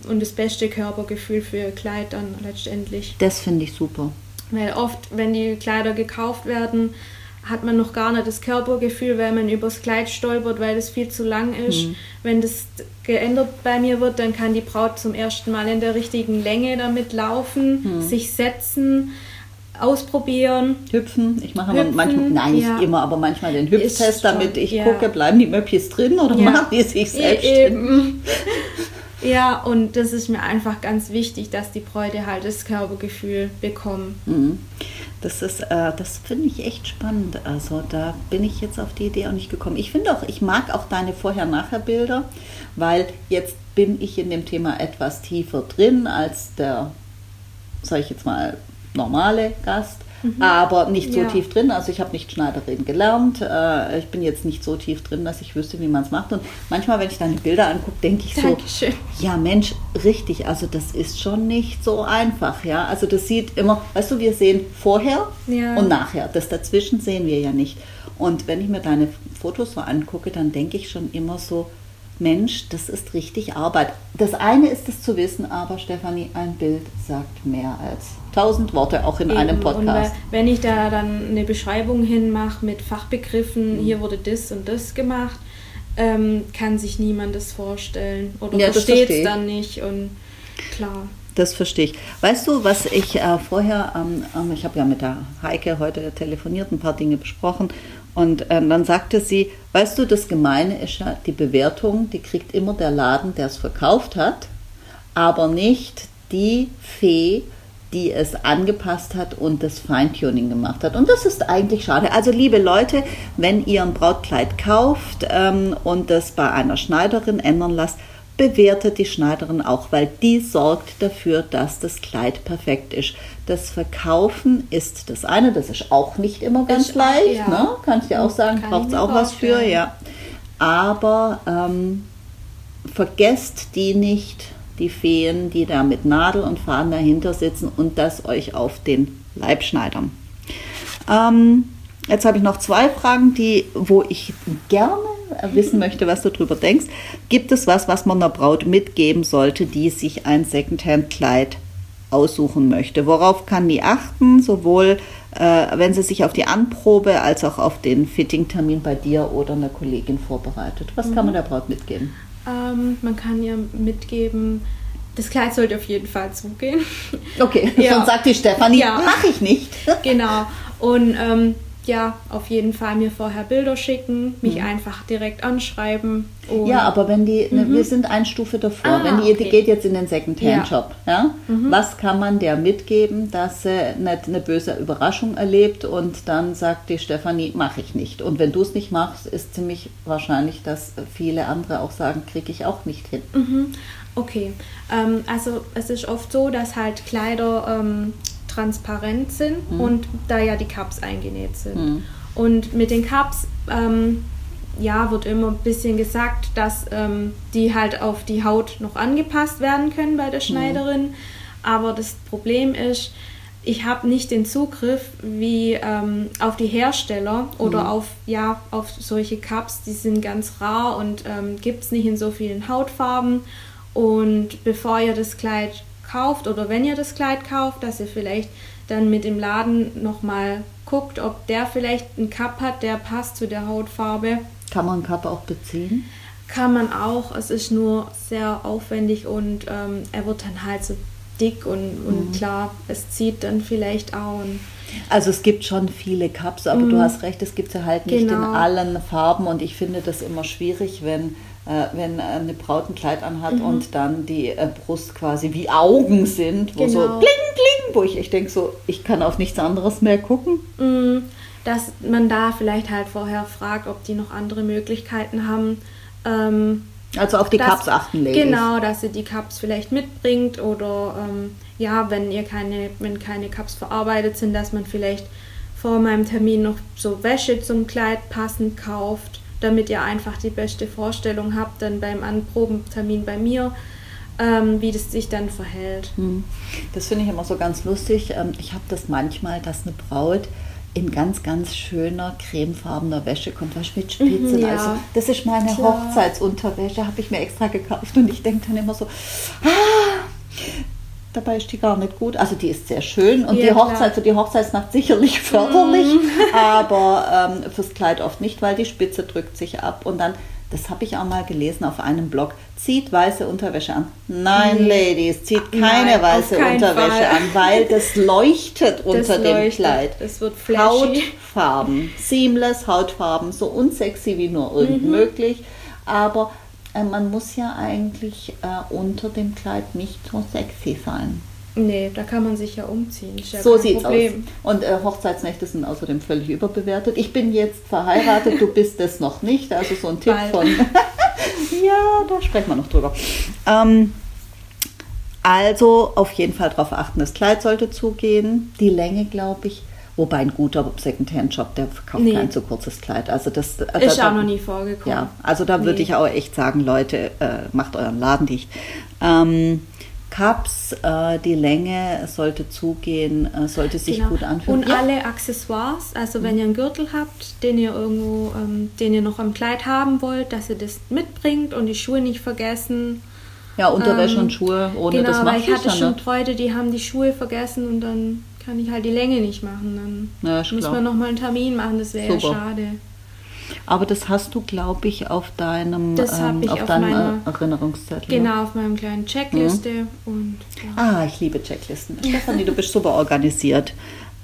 und das beste Körpergefühl für ihr Kleid dann letztendlich. Das finde ich super. Weil oft, wenn die Kleider gekauft werden, hat man noch gar nicht das Körpergefühl, weil man übers Kleid stolpert, weil es viel zu lang ist. Mhm. Wenn das geändert bei mir wird, dann kann die Braut zum ersten Mal in der richtigen Länge damit laufen, mhm. sich setzen, ausprobieren. Hüpfen. Ich mache Hüpfen, manchmal, nein, nicht ja. immer, aber manchmal den Hüpftest, damit ich ja. gucke, bleiben die Möppis drin oder ja. machen die sich selbst Eben. Ja, und das ist mir einfach ganz wichtig, dass die Bräute halt das Körpergefühl bekommen. Mhm. Das ist, äh, das finde ich echt spannend. Also da bin ich jetzt auf die Idee auch nicht gekommen. Ich finde auch, ich mag auch deine Vorher-Nachher-Bilder, weil jetzt bin ich in dem Thema etwas tiefer drin als der, sage ich jetzt mal, normale Gast mhm. aber nicht so ja. tief drin. Also ich habe nicht Schneiderin gelernt. Äh, ich bin jetzt nicht so tief drin, dass ich wüsste, wie man es macht. Und manchmal, wenn ich deine Bilder angucke, denke ich Dankeschön. so, ja Mensch, richtig, also das ist schon nicht so einfach. Ja, also das sieht immer, weißt du, wir sehen vorher ja. und nachher. Das dazwischen sehen wir ja nicht. Und wenn ich mir deine Fotos so angucke, dann denke ich schon immer so, Mensch, das ist richtig Arbeit. Das eine ist es zu wissen, aber Stefanie, ein Bild sagt mehr als tausend Worte auch in Eben. einem Podcast. Und wenn ich da dann eine Beschreibung hinmache mit Fachbegriffen, mhm. hier wurde das und das gemacht, ähm, kann sich niemand das vorstellen oder ja, versteht es dann nicht und klar. Das verstehe ich. Weißt du, was ich äh, vorher, ähm, ähm, ich habe ja mit der Heike heute telefoniert, ein paar Dinge besprochen und äh, dann sagte sie, weißt du, das Gemeine ist ja, die Bewertung, die kriegt immer der Laden, der es verkauft hat, aber nicht die Fee, die es angepasst hat und das Feintuning gemacht hat. Und das ist eigentlich schade. Also liebe Leute, wenn ihr ein Brautkleid kauft ähm, und das bei einer Schneiderin ändern lasst, bewertet die Schneiderin auch, weil die sorgt dafür, dass das Kleid perfekt ist. Das Verkaufen ist das eine, das ist auch nicht immer ganz ich, leicht, ja. ne? kann ich dir auch sagen, braucht es auch was für, ja. Aber ähm, vergesst die nicht, die Feen, die da mit Nadel und Faden dahinter sitzen und das euch auf den Leib schneidern. Ähm, jetzt habe ich noch zwei Fragen, die, wo ich gerne wissen möchte, was du darüber denkst. Gibt es was, was man einer Braut mitgeben sollte, die sich ein Secondhand-Kleid aussuchen möchte? Worauf kann die achten, sowohl äh, wenn sie sich auf die Anprobe als auch auf den Fitting-Termin bei dir oder einer Kollegin vorbereitet? Was mhm. kann man der Braut mitgeben? Ähm, man kann ihr mitgeben, das Kleid sollte auf jeden Fall zugehen. Okay, ja. sonst sagt die Stefanie, ja. mache ich nicht. genau. Und ähm, ja, auf jeden Fall mir vorher Bilder schicken, mich mhm. einfach direkt anschreiben. ja, aber wenn die, ne, mhm. wir sind eine Stufe davor, ah, wenn die, okay. die geht jetzt in den Secondhand-Shop, ja. ja? Mhm. was kann man der mitgeben, dass sie nicht eine böse Überraschung erlebt und dann sagt die Stefanie, mache ich nicht. Und wenn du es nicht machst, ist ziemlich wahrscheinlich, dass viele andere auch sagen, kriege ich auch nicht hin. Mhm. Okay, ähm, also es ist oft so, dass halt Kleider ähm, transparent sind mhm. und da ja die Cups eingenäht sind. Mhm. Und mit den Cups, ähm, ja, wird immer ein bisschen gesagt, dass ähm, die halt auf die Haut noch angepasst werden können bei der mhm. Schneiderin. Mhm. Aber das Problem ist, ich habe nicht den Zugriff wie ähm, auf die Hersteller oder mhm. auf, ja, auf solche Cups, die sind ganz rar und ähm, gibt es nicht in so vielen Hautfarben. Und bevor ihr das Kleid kauft oder wenn ihr das Kleid kauft, dass ihr vielleicht dann mit dem Laden nochmal guckt, ob der vielleicht einen Cup hat, der passt zu der Hautfarbe. Kann man einen Cup auch beziehen? Kann man auch. Es ist nur sehr aufwendig und ähm, er wird dann halt so dick und, und mhm. klar, es zieht dann vielleicht auch. also es gibt schon viele Cups, aber mhm. du hast recht, es gibt sie halt nicht genau. in allen Farben und ich finde das immer schwierig, wenn wenn äh, eine Braut ein Kleid anhat mhm. und dann die äh, Brust quasi wie Augen sind, wo genau. so bling, bling, wo ich, ich denke so, ich kann auf nichts anderes mehr gucken. Mhm. Dass man da vielleicht halt vorher fragt, ob die noch andere Möglichkeiten haben. Ähm, also auf die dass, Cups achten, Ladies. Genau, dass sie die Cups vielleicht mitbringt oder ähm, ja, wenn ihr keine, wenn keine Cups verarbeitet sind, dass man vielleicht vor meinem Termin noch so Wäsche zum Kleid passend kauft, damit ihr einfach die beste Vorstellung habt, dann beim Anprobentermin bei mir, ähm, wie das sich dann verhält. Hm. Das finde ich immer so ganz lustig. Ähm, ich habe das manchmal, dass eine Braut in ganz, ganz schöner cremefarbener Wäsche kommt, was mit Spitzen. Mhm, ja. Also das ist meine Klar. Hochzeitsunterwäsche, habe ich mir extra gekauft und ich denke dann immer so, ah, dabei ist die gar nicht gut. Also die ist sehr schön und ja, die Hochzeit für die Hochzeitsnacht sicherlich förderlich, mhm. aber ähm, fürs Kleid oft nicht, weil die Spitze drückt sich ab und dann das habe ich auch mal gelesen auf einem Blog, zieht weiße Unterwäsche an. Nein, nee. Ladies, zieht keine Nein, weiße Unterwäsche Fall. an, weil das leuchtet unter das dem leuchtet. Kleid. Es wird flashy. Hautfarben, seamless Hautfarben, so unsexy wie nur irgend mhm. möglich. Aber man muss ja eigentlich äh, unter dem Kleid nicht so sexy sein. Nee, da kann man sich ja umziehen. Ja so sieht's Problem. aus. Und äh, Hochzeitsnächte sind außerdem völlig überbewertet. Ich bin jetzt verheiratet, du bist es noch nicht. Also so ein Tipp Bald. von. ja, da sprechen wir noch drüber. Ähm, also auf jeden Fall darauf achten, das Kleid sollte zugehen. Die Länge, glaube ich. Wobei ein guter Secondhand-Shop, der verkauft nee. kein zu kurzes Kleid. Also das äh, ist da, auch noch nie vorgekommen. Ja, also da nee. würde ich auch echt sagen, Leute, äh, macht euren Laden dicht. Ähm, Cups, äh, die Länge sollte zugehen, äh, sollte sich genau. gut anfühlen. Und ja. alle Accessoires, also wenn ihr einen Gürtel habt, den ihr irgendwo, ähm, den ihr noch am Kleid haben wollt, dass ihr das mitbringt und die Schuhe nicht vergessen. Ja, Unterwäsche ähm, und Schuhe, ohne genau, das macht weil ich hatte schon Leute, die haben die Schuhe vergessen und dann kann ich halt die Länge nicht machen. Dann ja, müssen wir nochmal einen Termin machen, das wäre ja schade. Aber das hast du, glaube ich, auf deinem, ähm, auf, auf deinem meiner, Erinnerungszettel. Genau, auf meinem kleinen Checkliste. Mhm. Und, ja. Ah, ich liebe Checklisten. Stefanie, du bist super organisiert.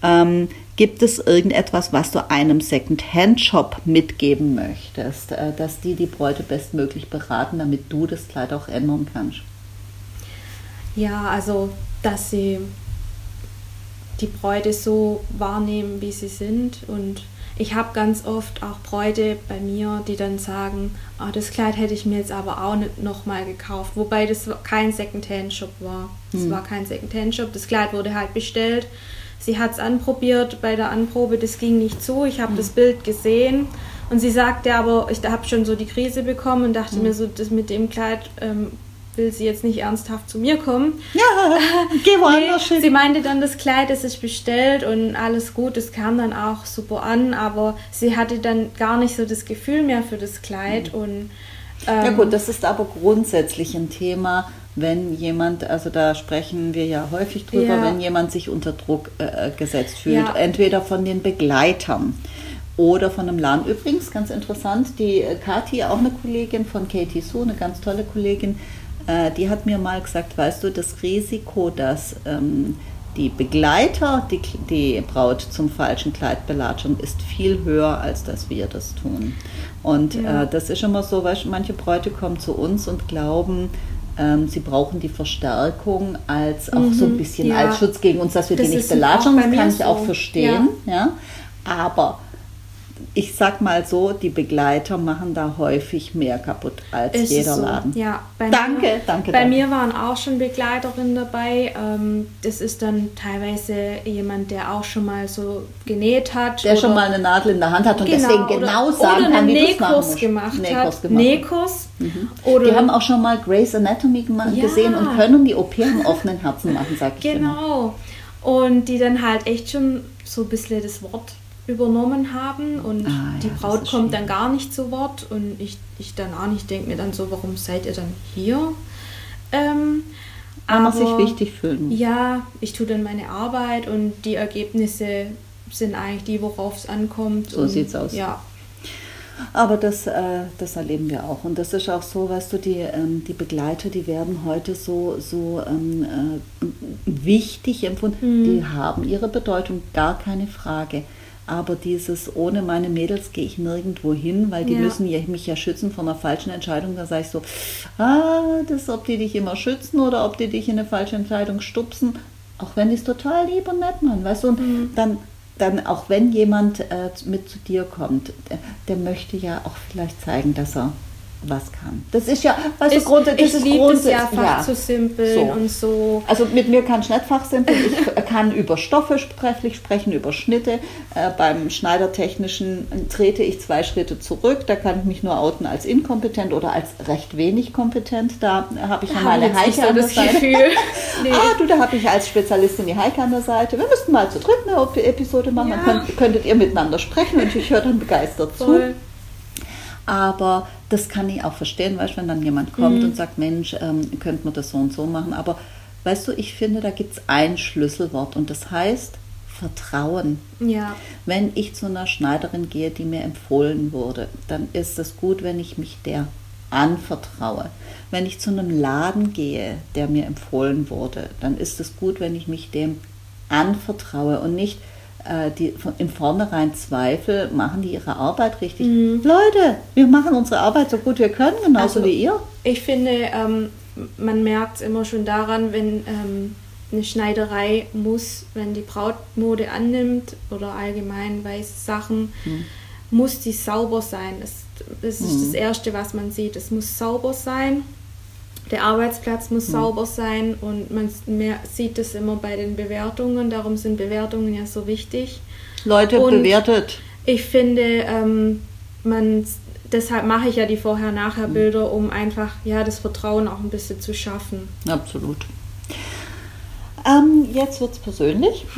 Ähm, gibt es irgendetwas, was du einem Second-Hand-Shop mitgeben möchtest, äh, dass die die Bräute bestmöglich beraten, damit du das Kleid auch ändern kannst? Ja, also, dass sie die Bräute so wahrnehmen, wie sie sind und ich habe ganz oft auch Bräute bei mir, die dann sagen, oh, das Kleid hätte ich mir jetzt aber auch nicht nochmal gekauft. Wobei das kein Secondhand-Shop war. Das hm. war kein Secondhand-Shop. Das Kleid wurde halt bestellt. Sie hat es anprobiert bei der Anprobe, das ging nicht zu. Ich habe hm. das Bild gesehen und sie sagte aber, ich habe schon so die Krise bekommen und dachte hm. mir so, das mit dem Kleid ähm, will sie jetzt nicht ernsthaft zu mir kommen. Ja, geh woanders nee, hin. Sie meinte dann, das Kleid ist sich bestellt und alles gut, es kam dann auch super an, aber sie hatte dann gar nicht so das Gefühl mehr für das Kleid mhm. und ähm, ja gut, das ist aber grundsätzlich ein Thema, wenn jemand, also da sprechen wir ja häufig drüber, ja. wenn jemand sich unter Druck äh, gesetzt fühlt, ja. entweder von den Begleitern oder von einem Laden. Übrigens, ganz interessant, die äh, Kathi, auch eine Kollegin von Katie Sue, eine ganz tolle Kollegin, äh, die hat mir mal gesagt, weißt du, das Risiko, dass ähm, die Begleiter die, die Braut zum falschen Kleid belatschen, ist viel höher, als dass wir das tun. Und ja. äh, das ist immer so, weißt, manche Bräute kommen zu uns und glauben, ähm, sie brauchen die Verstärkung als auch mhm, so ein mhm. bisschen ja. als Schutz gegen uns, dass wir das die nicht belatschen. Das kann ich so. auch verstehen. Ja. ja. Aber ich sag mal so, die Begleiter machen da häufig mehr kaputt als ist jeder so. Laden. Ja, danke, mir, danke. Bei danke. mir waren auch schon Begleiterinnen dabei. Ähm, das ist dann teilweise jemand, der auch schon mal so genäht hat. Der schon mal eine Nadel in der Hand hat und genau, deswegen genau oder, sagen oder kann, wie du es machen gemacht Nähkurs hat. Gemacht. Nähkurs. Mhm. Oder die haben auch schon mal Grey's Anatomy ja. gesehen und können die OP am offenen Herzen machen, sag ich Genau. Immer. Und die dann halt echt schon so ein bisschen das Wort übernommen haben und ah, die Braut kommt dann gar nicht zu Wort und ich, ich dann auch nicht denke mir dann so, warum seid ihr dann hier? Ähm, Weil man sich wichtig fühlen. Ja, ich tue dann meine Arbeit und die Ergebnisse sind eigentlich die, worauf es ankommt. So sieht es aus. Ja. Aber das, äh, das erleben wir auch. Und das ist auch so, weißt du, die, ähm, die Begleiter, die werden heute so, so ähm, äh, wichtig empfunden. Mhm. Die haben ihre Bedeutung, gar keine Frage. Aber dieses, ohne meine Mädels gehe ich nirgendwo hin, weil die Ja. müssen ja, mich ja schützen vor einer falschen Entscheidung. Da sage ich so, ah, das ob die dich immer schützen oder ob die dich in eine falsche Entscheidung stupsen. Auch wenn die es total lieb und nett machen, weißt du, und Mhm. dann, dann auch wenn jemand äh, mit zu dir kommt, der, der möchte ja auch vielleicht zeigen, dass er was kann. Das ist ja, weißt du, Ich, grundsätzlich ich ist liebe es ja, Fach zu simpeln So. und so. also mit mir kann ich nicht fachsimpeln. Ich kann über Stoffe sprechlich sprechen, über Schnitte. Äh, beim Schneidertechnischen trete ich zwei Schritte zurück. Da kann ich mich nur outen als inkompetent oder als recht wenig kompetent. Da habe ich ja Da meine ich jetzt Heike an der das Seite. Nee. Ah, du, da habe ich als Spezialistin die Heike an der Seite. Wir müssten mal zu dritt eine Episode machen. Ja. Dann könnt, könntet ihr miteinander sprechen und ich höre dann begeistert zu. Aber das kann ich auch verstehen, weißt du, wenn dann jemand kommt Mhm. und sagt, Mensch, ähm, könnte man das so und so machen. Aber weißt du, ich finde, da gibt es ein Schlüsselwort und das heißt Vertrauen. Ja, Wenn ich zu einer Schneiderin gehe, die mir empfohlen wurde, dann ist es gut, wenn ich mich der anvertraue. Wenn ich zu einem Laden gehe, der mir empfohlen wurde, dann ist es gut, wenn ich mich dem anvertraue und nicht die von, im Vornherein Zweifel, machen die ihre Arbeit richtig. Leute, wir machen unsere Arbeit so gut wir können, genauso Also- wie ihr. ich finde, ähm, man merkt es immer schon daran, wenn ähm, eine Schneiderei muss, wenn die Brautmode annimmt oder allgemein weiße Sachen, muss die sauber sein. Das, das ist das Erste, was man sieht. Es muss sauber sein. Der Arbeitsplatz muss sauber sein und man sieht es immer bei den Bewertungen. Darum sind Bewertungen ja so wichtig. Leute, Und- bewertet. Ich finde, ähm, man, deshalb mache ich ja die Vorher-Nachher-Bilder, um einfach ja, das Vertrauen auch ein bisschen zu schaffen. Absolut. Ähm, jetzt wird es persönlich.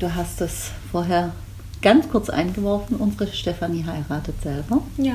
Du hast es vorher ganz kurz eingeworfen. Unsere Stefanie heiratet selber. Ja.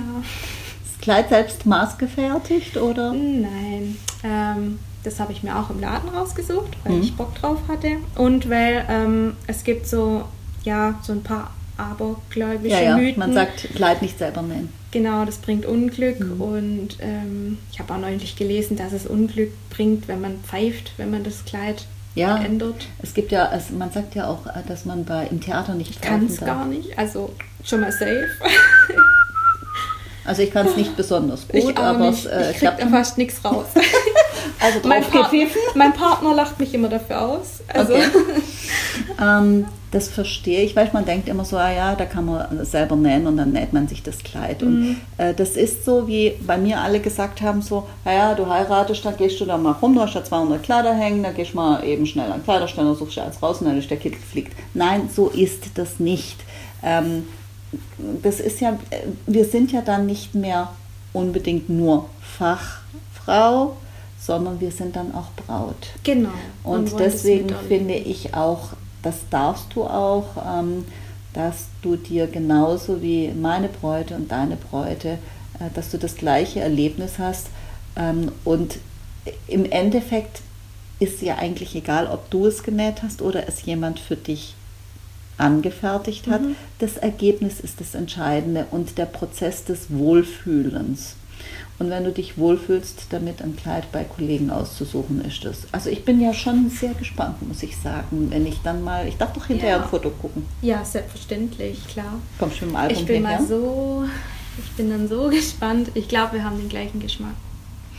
Kleid selbst maßgefertigt oder? Nein. Ähm, das habe ich mir auch im Laden rausgesucht, weil Mhm. ich Bock drauf hatte. Und weil ähm, es gibt so, ja, so ein paar abergläubische Ja, ja. Mythen. Man sagt, Kleid nicht selber nähen. Genau, das bringt Unglück Mhm. und ähm, ich habe auch neulich gelesen, dass es Unglück bringt, wenn man pfeift, wenn man das Kleid Ja. ändert. Es gibt ja, es, man sagt ja auch, äh, dass man bei im Theater nicht Ich kann pfeifen es gar nicht, also schon mal safe. Also ich kann es nicht besonders gut, ich aber nicht. es äh, ich klappt fast nichts raus. Also mein, Part gepfiffen. mein Partner lacht mich immer dafür aus. Also, Okay. Ähm, das verstehe ich, weil man denkt immer so, ah ja, da kann man selber nähen und dann näht man sich das Kleid. Mhm. Und äh, das ist so, wie bei mir alle gesagt haben, so, naja, du heiratest, dann gehst du da mal rum, du hast da 200 Kleider hängen, dann gehst du mal eben schnell an Kleiderständer, suchst dir eins raus und dann ist der Kittel fliegt. Nein, so ist das nicht. Ähm, das ist ja, wir sind ja dann nicht mehr unbedingt nur Fachfrau, sondern wir sind dann auch Braut. genau. Und das deswegen finde ich auch, das darfst du auch, ähm, dass du dir genauso wie meine Bräute und deine Bräute, äh, dass du das gleiche Erlebnis hast. Ähm, und im Endeffekt ist ja eigentlich egal, ob du es genäht hast oder es jemand für dich angefertigt hat. Das Ergebnis ist das Entscheidende und der Prozess des Wohlfühlens. Und wenn du dich wohlfühlst, damit ein Kleid bei Kollegen auszusuchen, ist das. Also ich bin ja schon sehr gespannt, muss ich sagen, wenn ich dann mal, ich darf doch hinterher Ja. ein Foto gucken. Ja, selbstverständlich, klar. Kommst du mit dem Album Ich bin hierher? mal so, ich bin dann so gespannt. Ich glaube, wir haben den gleichen Geschmack.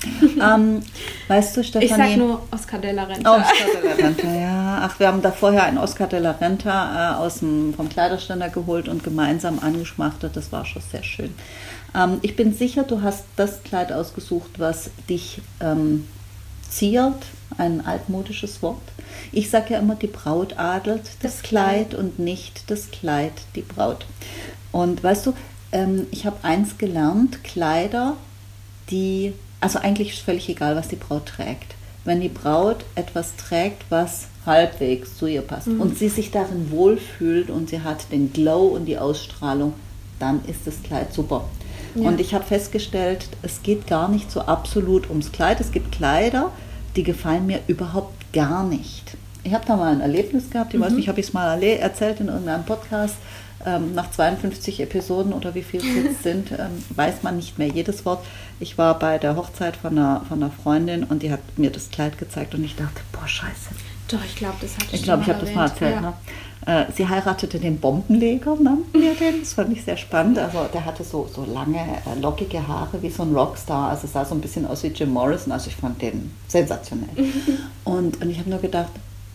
ähm, weißt du, Stefanie? Ich sag nur Oscar de la Renta. Oh, Oscar de la Renta, ja. Ach, wir haben da vorher einen Oscar de la Renta äh, aus dem, vom Kleiderständer geholt und gemeinsam angeschmachtet. Das war schon sehr schön. Ähm, ich bin sicher, du hast das Kleid ausgesucht, was dich ähm, ziert. Ein altmodisches Wort. Ich sage ja immer, die Braut adelt das, Das Kleid Kleid. und nicht das Kleid die Braut. Und weißt du, ähm, ich habe eins gelernt, Kleider, die, also eigentlich ist völlig egal, was die Braut trägt. Wenn die Braut etwas trägt, was halbwegs zu ihr passt Mhm. und sie sich darin wohlfühlt und sie hat den Glow und die Ausstrahlung, dann ist das Kleid super. Ja. Und ich habe festgestellt, es geht gar nicht so absolut ums Kleid. Es gibt Kleider, die gefallen mir überhaupt gar nicht. Ich habe da mal ein Erlebnis gehabt, ich weiß nicht, habe ich es mal erzählt in irgendeinem Podcast. Ähm, nach 52 Episoden oder wie viel es jetzt sind, ähm, weiß man nicht mehr jedes Wort. Ich war bei der Hochzeit von einer, von einer Freundin und die hat mir das Kleid gezeigt und ich dachte, boah, scheiße. Doch, ich glaube, das hatte Ich glaube, ich habe das mal erzählt. Ja. Ne? äh, sie heiratete den Bombenleger, nannten wir den. Das fand ich sehr spannend. Also der hatte so, so lange, äh, lockige Haare wie so ein Rockstar. Also sah so ein bisschen aus wie Jim Morrison. Also ich fand den sensationell. und, und ich habe nur gedacht,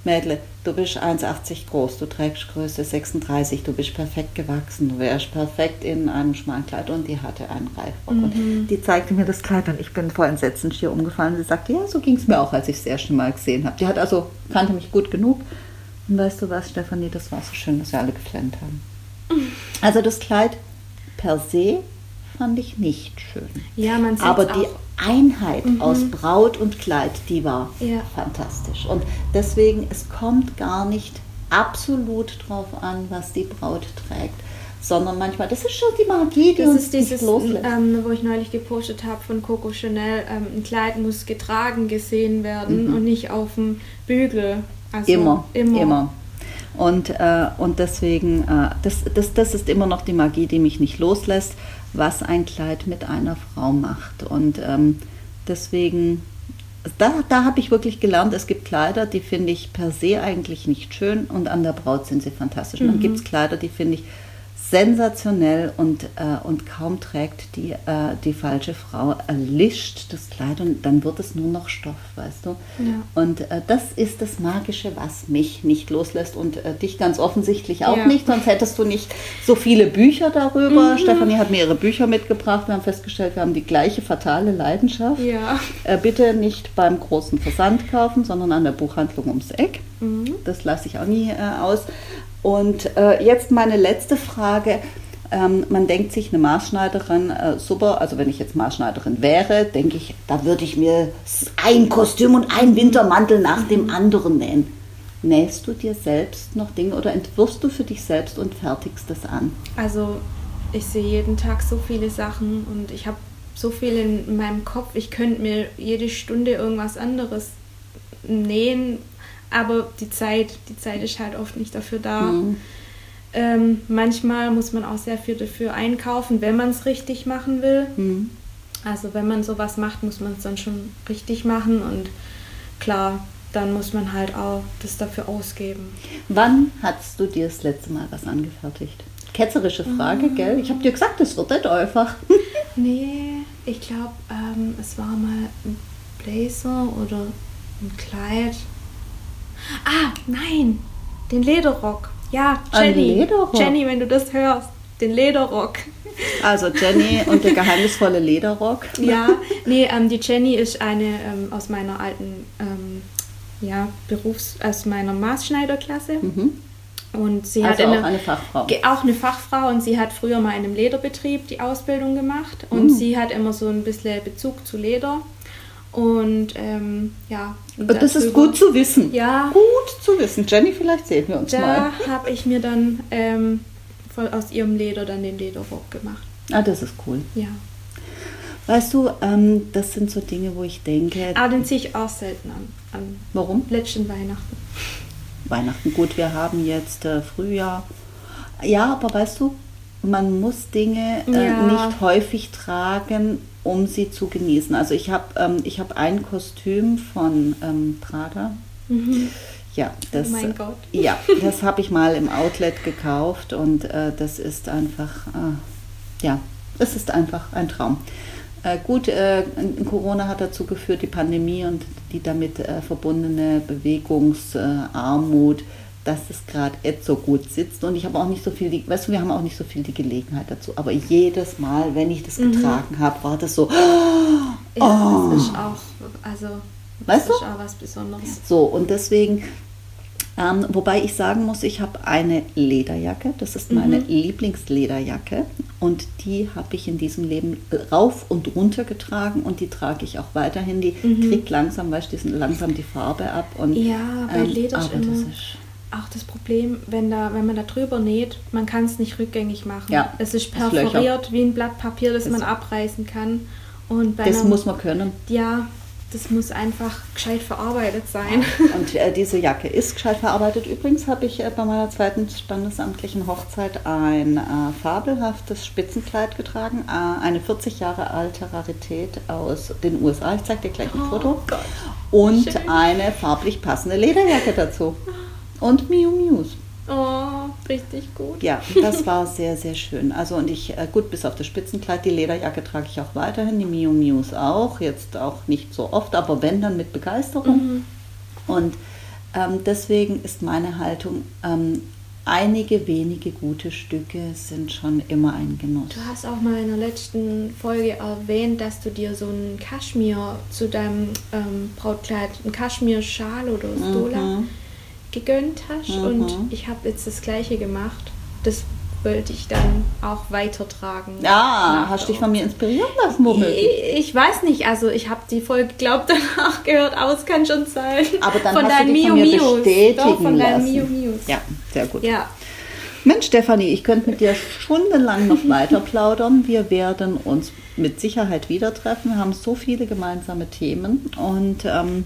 Mädle, du bist 1,80 groß, du trägst Größe 36, du bist perfekt gewachsen, du wärst perfekt in einem schmalen Kleid und die hatte einen Reifrock. Mhm. Und die zeigte mir das Kleid und ich bin vor Entsetzen hier umgefallen. Sie sagte, ja, so ging es mir auch, als ich es das erste Mal gesehen habe. Die hat also, kannte mich gut genug. Und weißt du was, Stefanie, das war so schön, dass wir alle geflennt haben. Also das Kleid per se fand ich nicht schön. Ja, man sieht Aber die Einheit mhm. aus Braut und Kleid, die war ja. fantastisch. Und deswegen, es kommt gar nicht absolut drauf an, was die Braut trägt, sondern manchmal, das ist schon die Magie, die das uns ist dieses, ähm, wo ich neulich gepostet habe von Coco Chanel, ähm, ein Kleid muss getragen gesehen werden mhm. und nicht auf dem Bügel. Also immer, immer. immer. Und, äh, und deswegen, äh, das, das, das ist immer noch die Magie, die mich nicht loslässt was ein Kleid mit einer Frau macht. Und ähm, deswegen, da, da habe ich wirklich gelernt, es gibt Kleider, die finde ich per se eigentlich nicht schön und an der Braut sind sie fantastisch. Und dann mhm. gibt es Kleider, die finde ich sensationell und, äh, und kaum trägt die, äh, die falsche Frau, erlischt das Kleid und dann wird es nur noch Stoff, weißt du? Ja. Und äh, das ist das Magische, was mich nicht loslässt und äh, dich ganz offensichtlich auch ja. nicht, sonst hättest du nicht so viele Bücher darüber. Mhm. Stefanie hat mir ihre Bücher mitgebracht, wir haben festgestellt, wir haben die gleiche fatale Leidenschaft. Ja. Äh, bitte nicht beim großen Versand kaufen, sondern an der Buchhandlung ums Eck. Mhm. Das lasse ich auch nie äh, aus. Und äh, jetzt meine letzte Frage. Ähm, man denkt sich, eine Maßschneiderin, äh, super, also wenn ich jetzt Maßschneiderin wäre, denke ich, da würde ich mir ein Kostüm und ein Wintermantel nach dem anderen nähen. Nähst du dir selbst noch Dinge oder entwirfst du für dich selbst und fertigst das an? Also ich sehe jeden Tag so viele Sachen und ich habe so viel in meinem Kopf. Ich könnte mir jede Stunde irgendwas anderes nähen, aber die Zeit, die Zeit ist halt oft nicht dafür da. Mhm. Ähm, manchmal muss man auch sehr viel dafür einkaufen, wenn man es richtig machen will. Mhm. Also wenn man sowas macht, muss man es dann schon richtig machen und klar, dann muss man halt auch das dafür ausgeben. Wann hast du dir das letzte Mal was angefertigt? Ketzerische Frage, mhm. gell? Ich habe dir gesagt, es wird nicht einfach. nee, ich glaube, ähm, es war mal ein Blazer oder ein Kleid. Ah, nein, den Lederrock. Ja, Jenny. Lederrock. Jenny, wenn du das hörst, den Lederrock. Also Jenny und der geheimnisvolle Lederrock. Ja, nee, ähm, die Jenny ist eine ähm, aus meiner alten ähm, ja, Berufs-, aus meiner Maßschneiderklasse. Mhm. Und sie also hat auch eine, eine, Fachfrau. Auch eine Fachfrau und sie hat früher mal in einem Lederbetrieb die Ausbildung gemacht und mhm. sie hat immer so ein bisschen Bezug zu Leder. Und ähm, ja. Und das ist gut zu wissen. Ja. Gut zu wissen. Jenny, vielleicht sehen wir uns da mal. Da habe ich mir dann ähm, aus ihrem Leder dann den Lederrock gemacht. Ah, das ist cool. Ja. Weißt du, ähm, das sind so Dinge, wo ich denke. Aber den ziehe ich auch selten an. an Warum? Letzten Weihnachten. Weihnachten, gut, wir haben jetzt äh, Frühjahr. Ja, aber weißt du, man muss Dinge äh, ja. nicht häufig tragen, um sie zu genießen. Also ich habe ähm, hab ein Kostüm von ähm, Prada. Mhm. Ja, das, oh mein Gott. Ja, das habe ich mal im Outlet gekauft und äh, das ist einfach, äh, ja, es ist einfach ein Traum. Äh, gut, äh, Corona hat dazu geführt, die Pandemie und die damit äh, verbundene Bewegungsarmut dass es gerade jetzt so gut sitzt und ich habe auch nicht so viel, die, weißt du, wir haben auch nicht so viel die Gelegenheit dazu, aber jedes Mal, wenn ich das mhm. getragen habe, war das so, ja, oh. das ist auch, also, das weißt ist du? auch was Besonderes. So, und deswegen, ähm, wobei ich sagen muss, ich habe eine Lederjacke, das ist meine mhm. Lieblingslederjacke und die habe ich in diesem Leben rauf und runter getragen und die trage ich auch weiterhin. Die mhm. kriegt langsam, weißt du, langsam die Farbe ab. Und, ja, bei ähm, Leder ist immer auch das Problem, wenn, da, wenn man da drüber näht, man kann es nicht rückgängig machen. Ja, es ist perforiert wie ein Blatt Papier, das, das man abreißen kann. Und das einer, muss man können. Ja, das muss einfach gescheit verarbeitet sein. Und äh, diese Jacke ist gescheit verarbeitet. Übrigens habe ich äh, bei meiner zweiten standesamtlichen Hochzeit ein äh, fabelhaftes Spitzenkleid getragen, äh, eine 40 Jahre alte Rarität aus den USA. Ich zeige dir gleich ein oh Foto. Gott. Und Schön. eine farblich passende Lederjacke dazu. Und Miu Mius. Oh, richtig gut. Ja, das war sehr, sehr schön. Also und ich, äh, gut, bis auf das Spitzenkleid, die Lederjacke trage ich auch weiterhin, die Miu Mius auch, jetzt auch nicht so oft, aber wenn, dann mit Begeisterung. Mhm. Und ähm, deswegen ist meine Haltung, ähm, einige wenige gute Stücke sind schon immer ein Genuss. Du hast auch mal in der letzten Folge erwähnt, dass du dir so ein Kaschmir zu deinem ähm, Brautkleid, ein Kaschmir-Schal oder Stola Mhm. Gegönnt hast. Mhm. Und ich habe jetzt das gleiche gemacht. Das wollte ich dann auch weitertragen. Ja, Nach hast dich von mir inspirieren lassen, womöglich. Ich, ich weiß nicht, also ich habe die Folge, glaubt danach gehört, aber es kann schon sein. Aber dann von hast du deinen von mir bestätigen Doch, von lassen. Miu Mius. Ja, sehr gut. Ja, Mensch, Stefanie, ich könnte mit dir stundenlang noch weiter plaudern. Wir werden uns mit Sicherheit wieder treffen. Wir haben so viele gemeinsame Themen. Und ähm,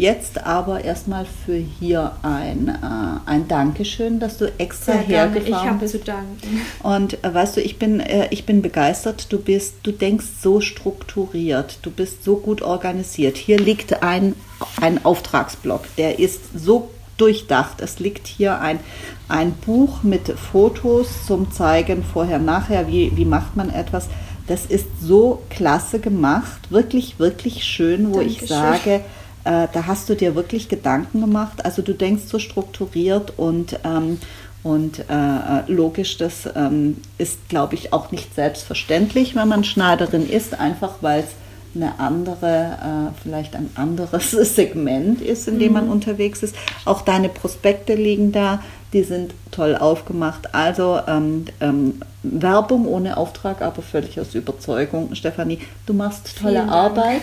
jetzt aber erstmal für hier ein, äh, ein Dankeschön, dass du extra sehr gerne. Ich hergefahren habe bist. zu danken. Und äh, weißt du, ich bin, äh, ich bin begeistert. Du bist, du denkst so strukturiert, du bist so gut organisiert. Hier liegt ein, ein Auftragsblock, der ist so durchdacht. Es liegt hier ein, ein Buch mit Fotos zum Zeigen vorher, nachher, wie, wie macht man etwas. Das ist so klasse gemacht, wirklich, wirklich schön, wo ich Dankeschön. sage, äh, da hast du dir wirklich Gedanken gemacht. Also du denkst so strukturiert und, ähm, und äh, logisch. Das ähm, ist, glaube ich, auch nicht selbstverständlich, wenn man Schneiderin ist, einfach weil es eine andere, äh, vielleicht ein anderes Segment ist, in dem man unterwegs ist. Auch deine Prospekte liegen da, die sind toll aufgemacht. Also ähm, ähm, Werbung ohne Auftrag, aber völlig aus Überzeugung. Stefanie, du machst tolle. Arbeit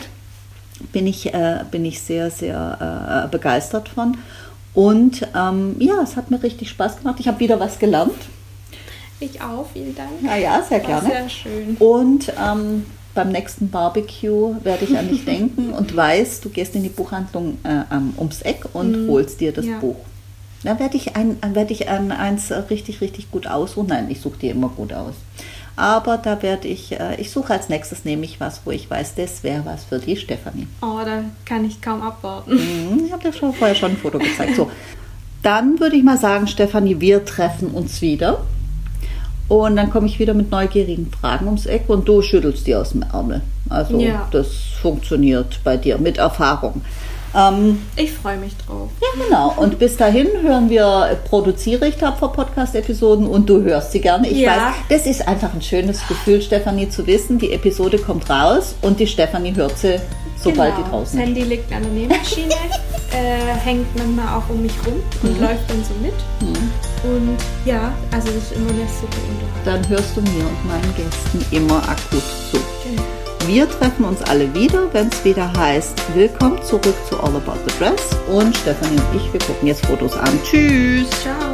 bin ich, äh, bin ich sehr, sehr äh, begeistert von. Und ähm, ja, es hat mir richtig Spaß gemacht. Ich habe wieder was gelernt. Ich auch, vielen Dank. Ja, ja, sehr gerne. sehr schön. Und ähm, beim nächsten Barbecue werde ich an dich denken und weiß, du gehst in die Buchhandlung äh, ums Eck und holst dir das ja. Buch. Da werde ich, ein, werde ich ein, eins richtig, richtig gut aussuchen. Nein, ich suche dir immer gut aus. Aber da werde ich, äh, ich suche als nächstes nämlich was, wo ich weiß, das wäre was für die Stefanie. Oh, da kann ich kaum abwarten. Mhm, Ich habe dir schon vorher schon ein Foto gezeigt. So, dann würde ich mal sagen, Stefanie, wir treffen uns wieder. Und dann komme ich wieder mit neugierigen Fragen ums Eck und du schüttelst die aus dem Ärmel. Also Ja. das funktioniert bei dir mit Erfahrung. Ähm, Ich freue mich drauf. ja, genau. Und bis dahin hören wir, produziere ich tapfer Podcast-Episoden und du hörst sie gerne. Ich Ja. weiß, das ist einfach ein schönes Gefühl, Stefanie, zu wissen, die Episode kommt raus und die Stefanie hört sie, sobald die Genau. draußen Das ist. Handy liegt an der Nähmaschine, äh, hängt manchmal auch um mich rum und läuft dann so mit. Und ja, also das ist immer eine super Unterhaltung. Dann hörst du mir und meinen Gästen immer akut zu. Genau. Wir treffen uns alle wieder, wenn es wieder heißt, willkommen zurück zu All About the Dress. Und Stefanie und ich, wir gucken jetzt Fotos an. Tschüss! Ciao.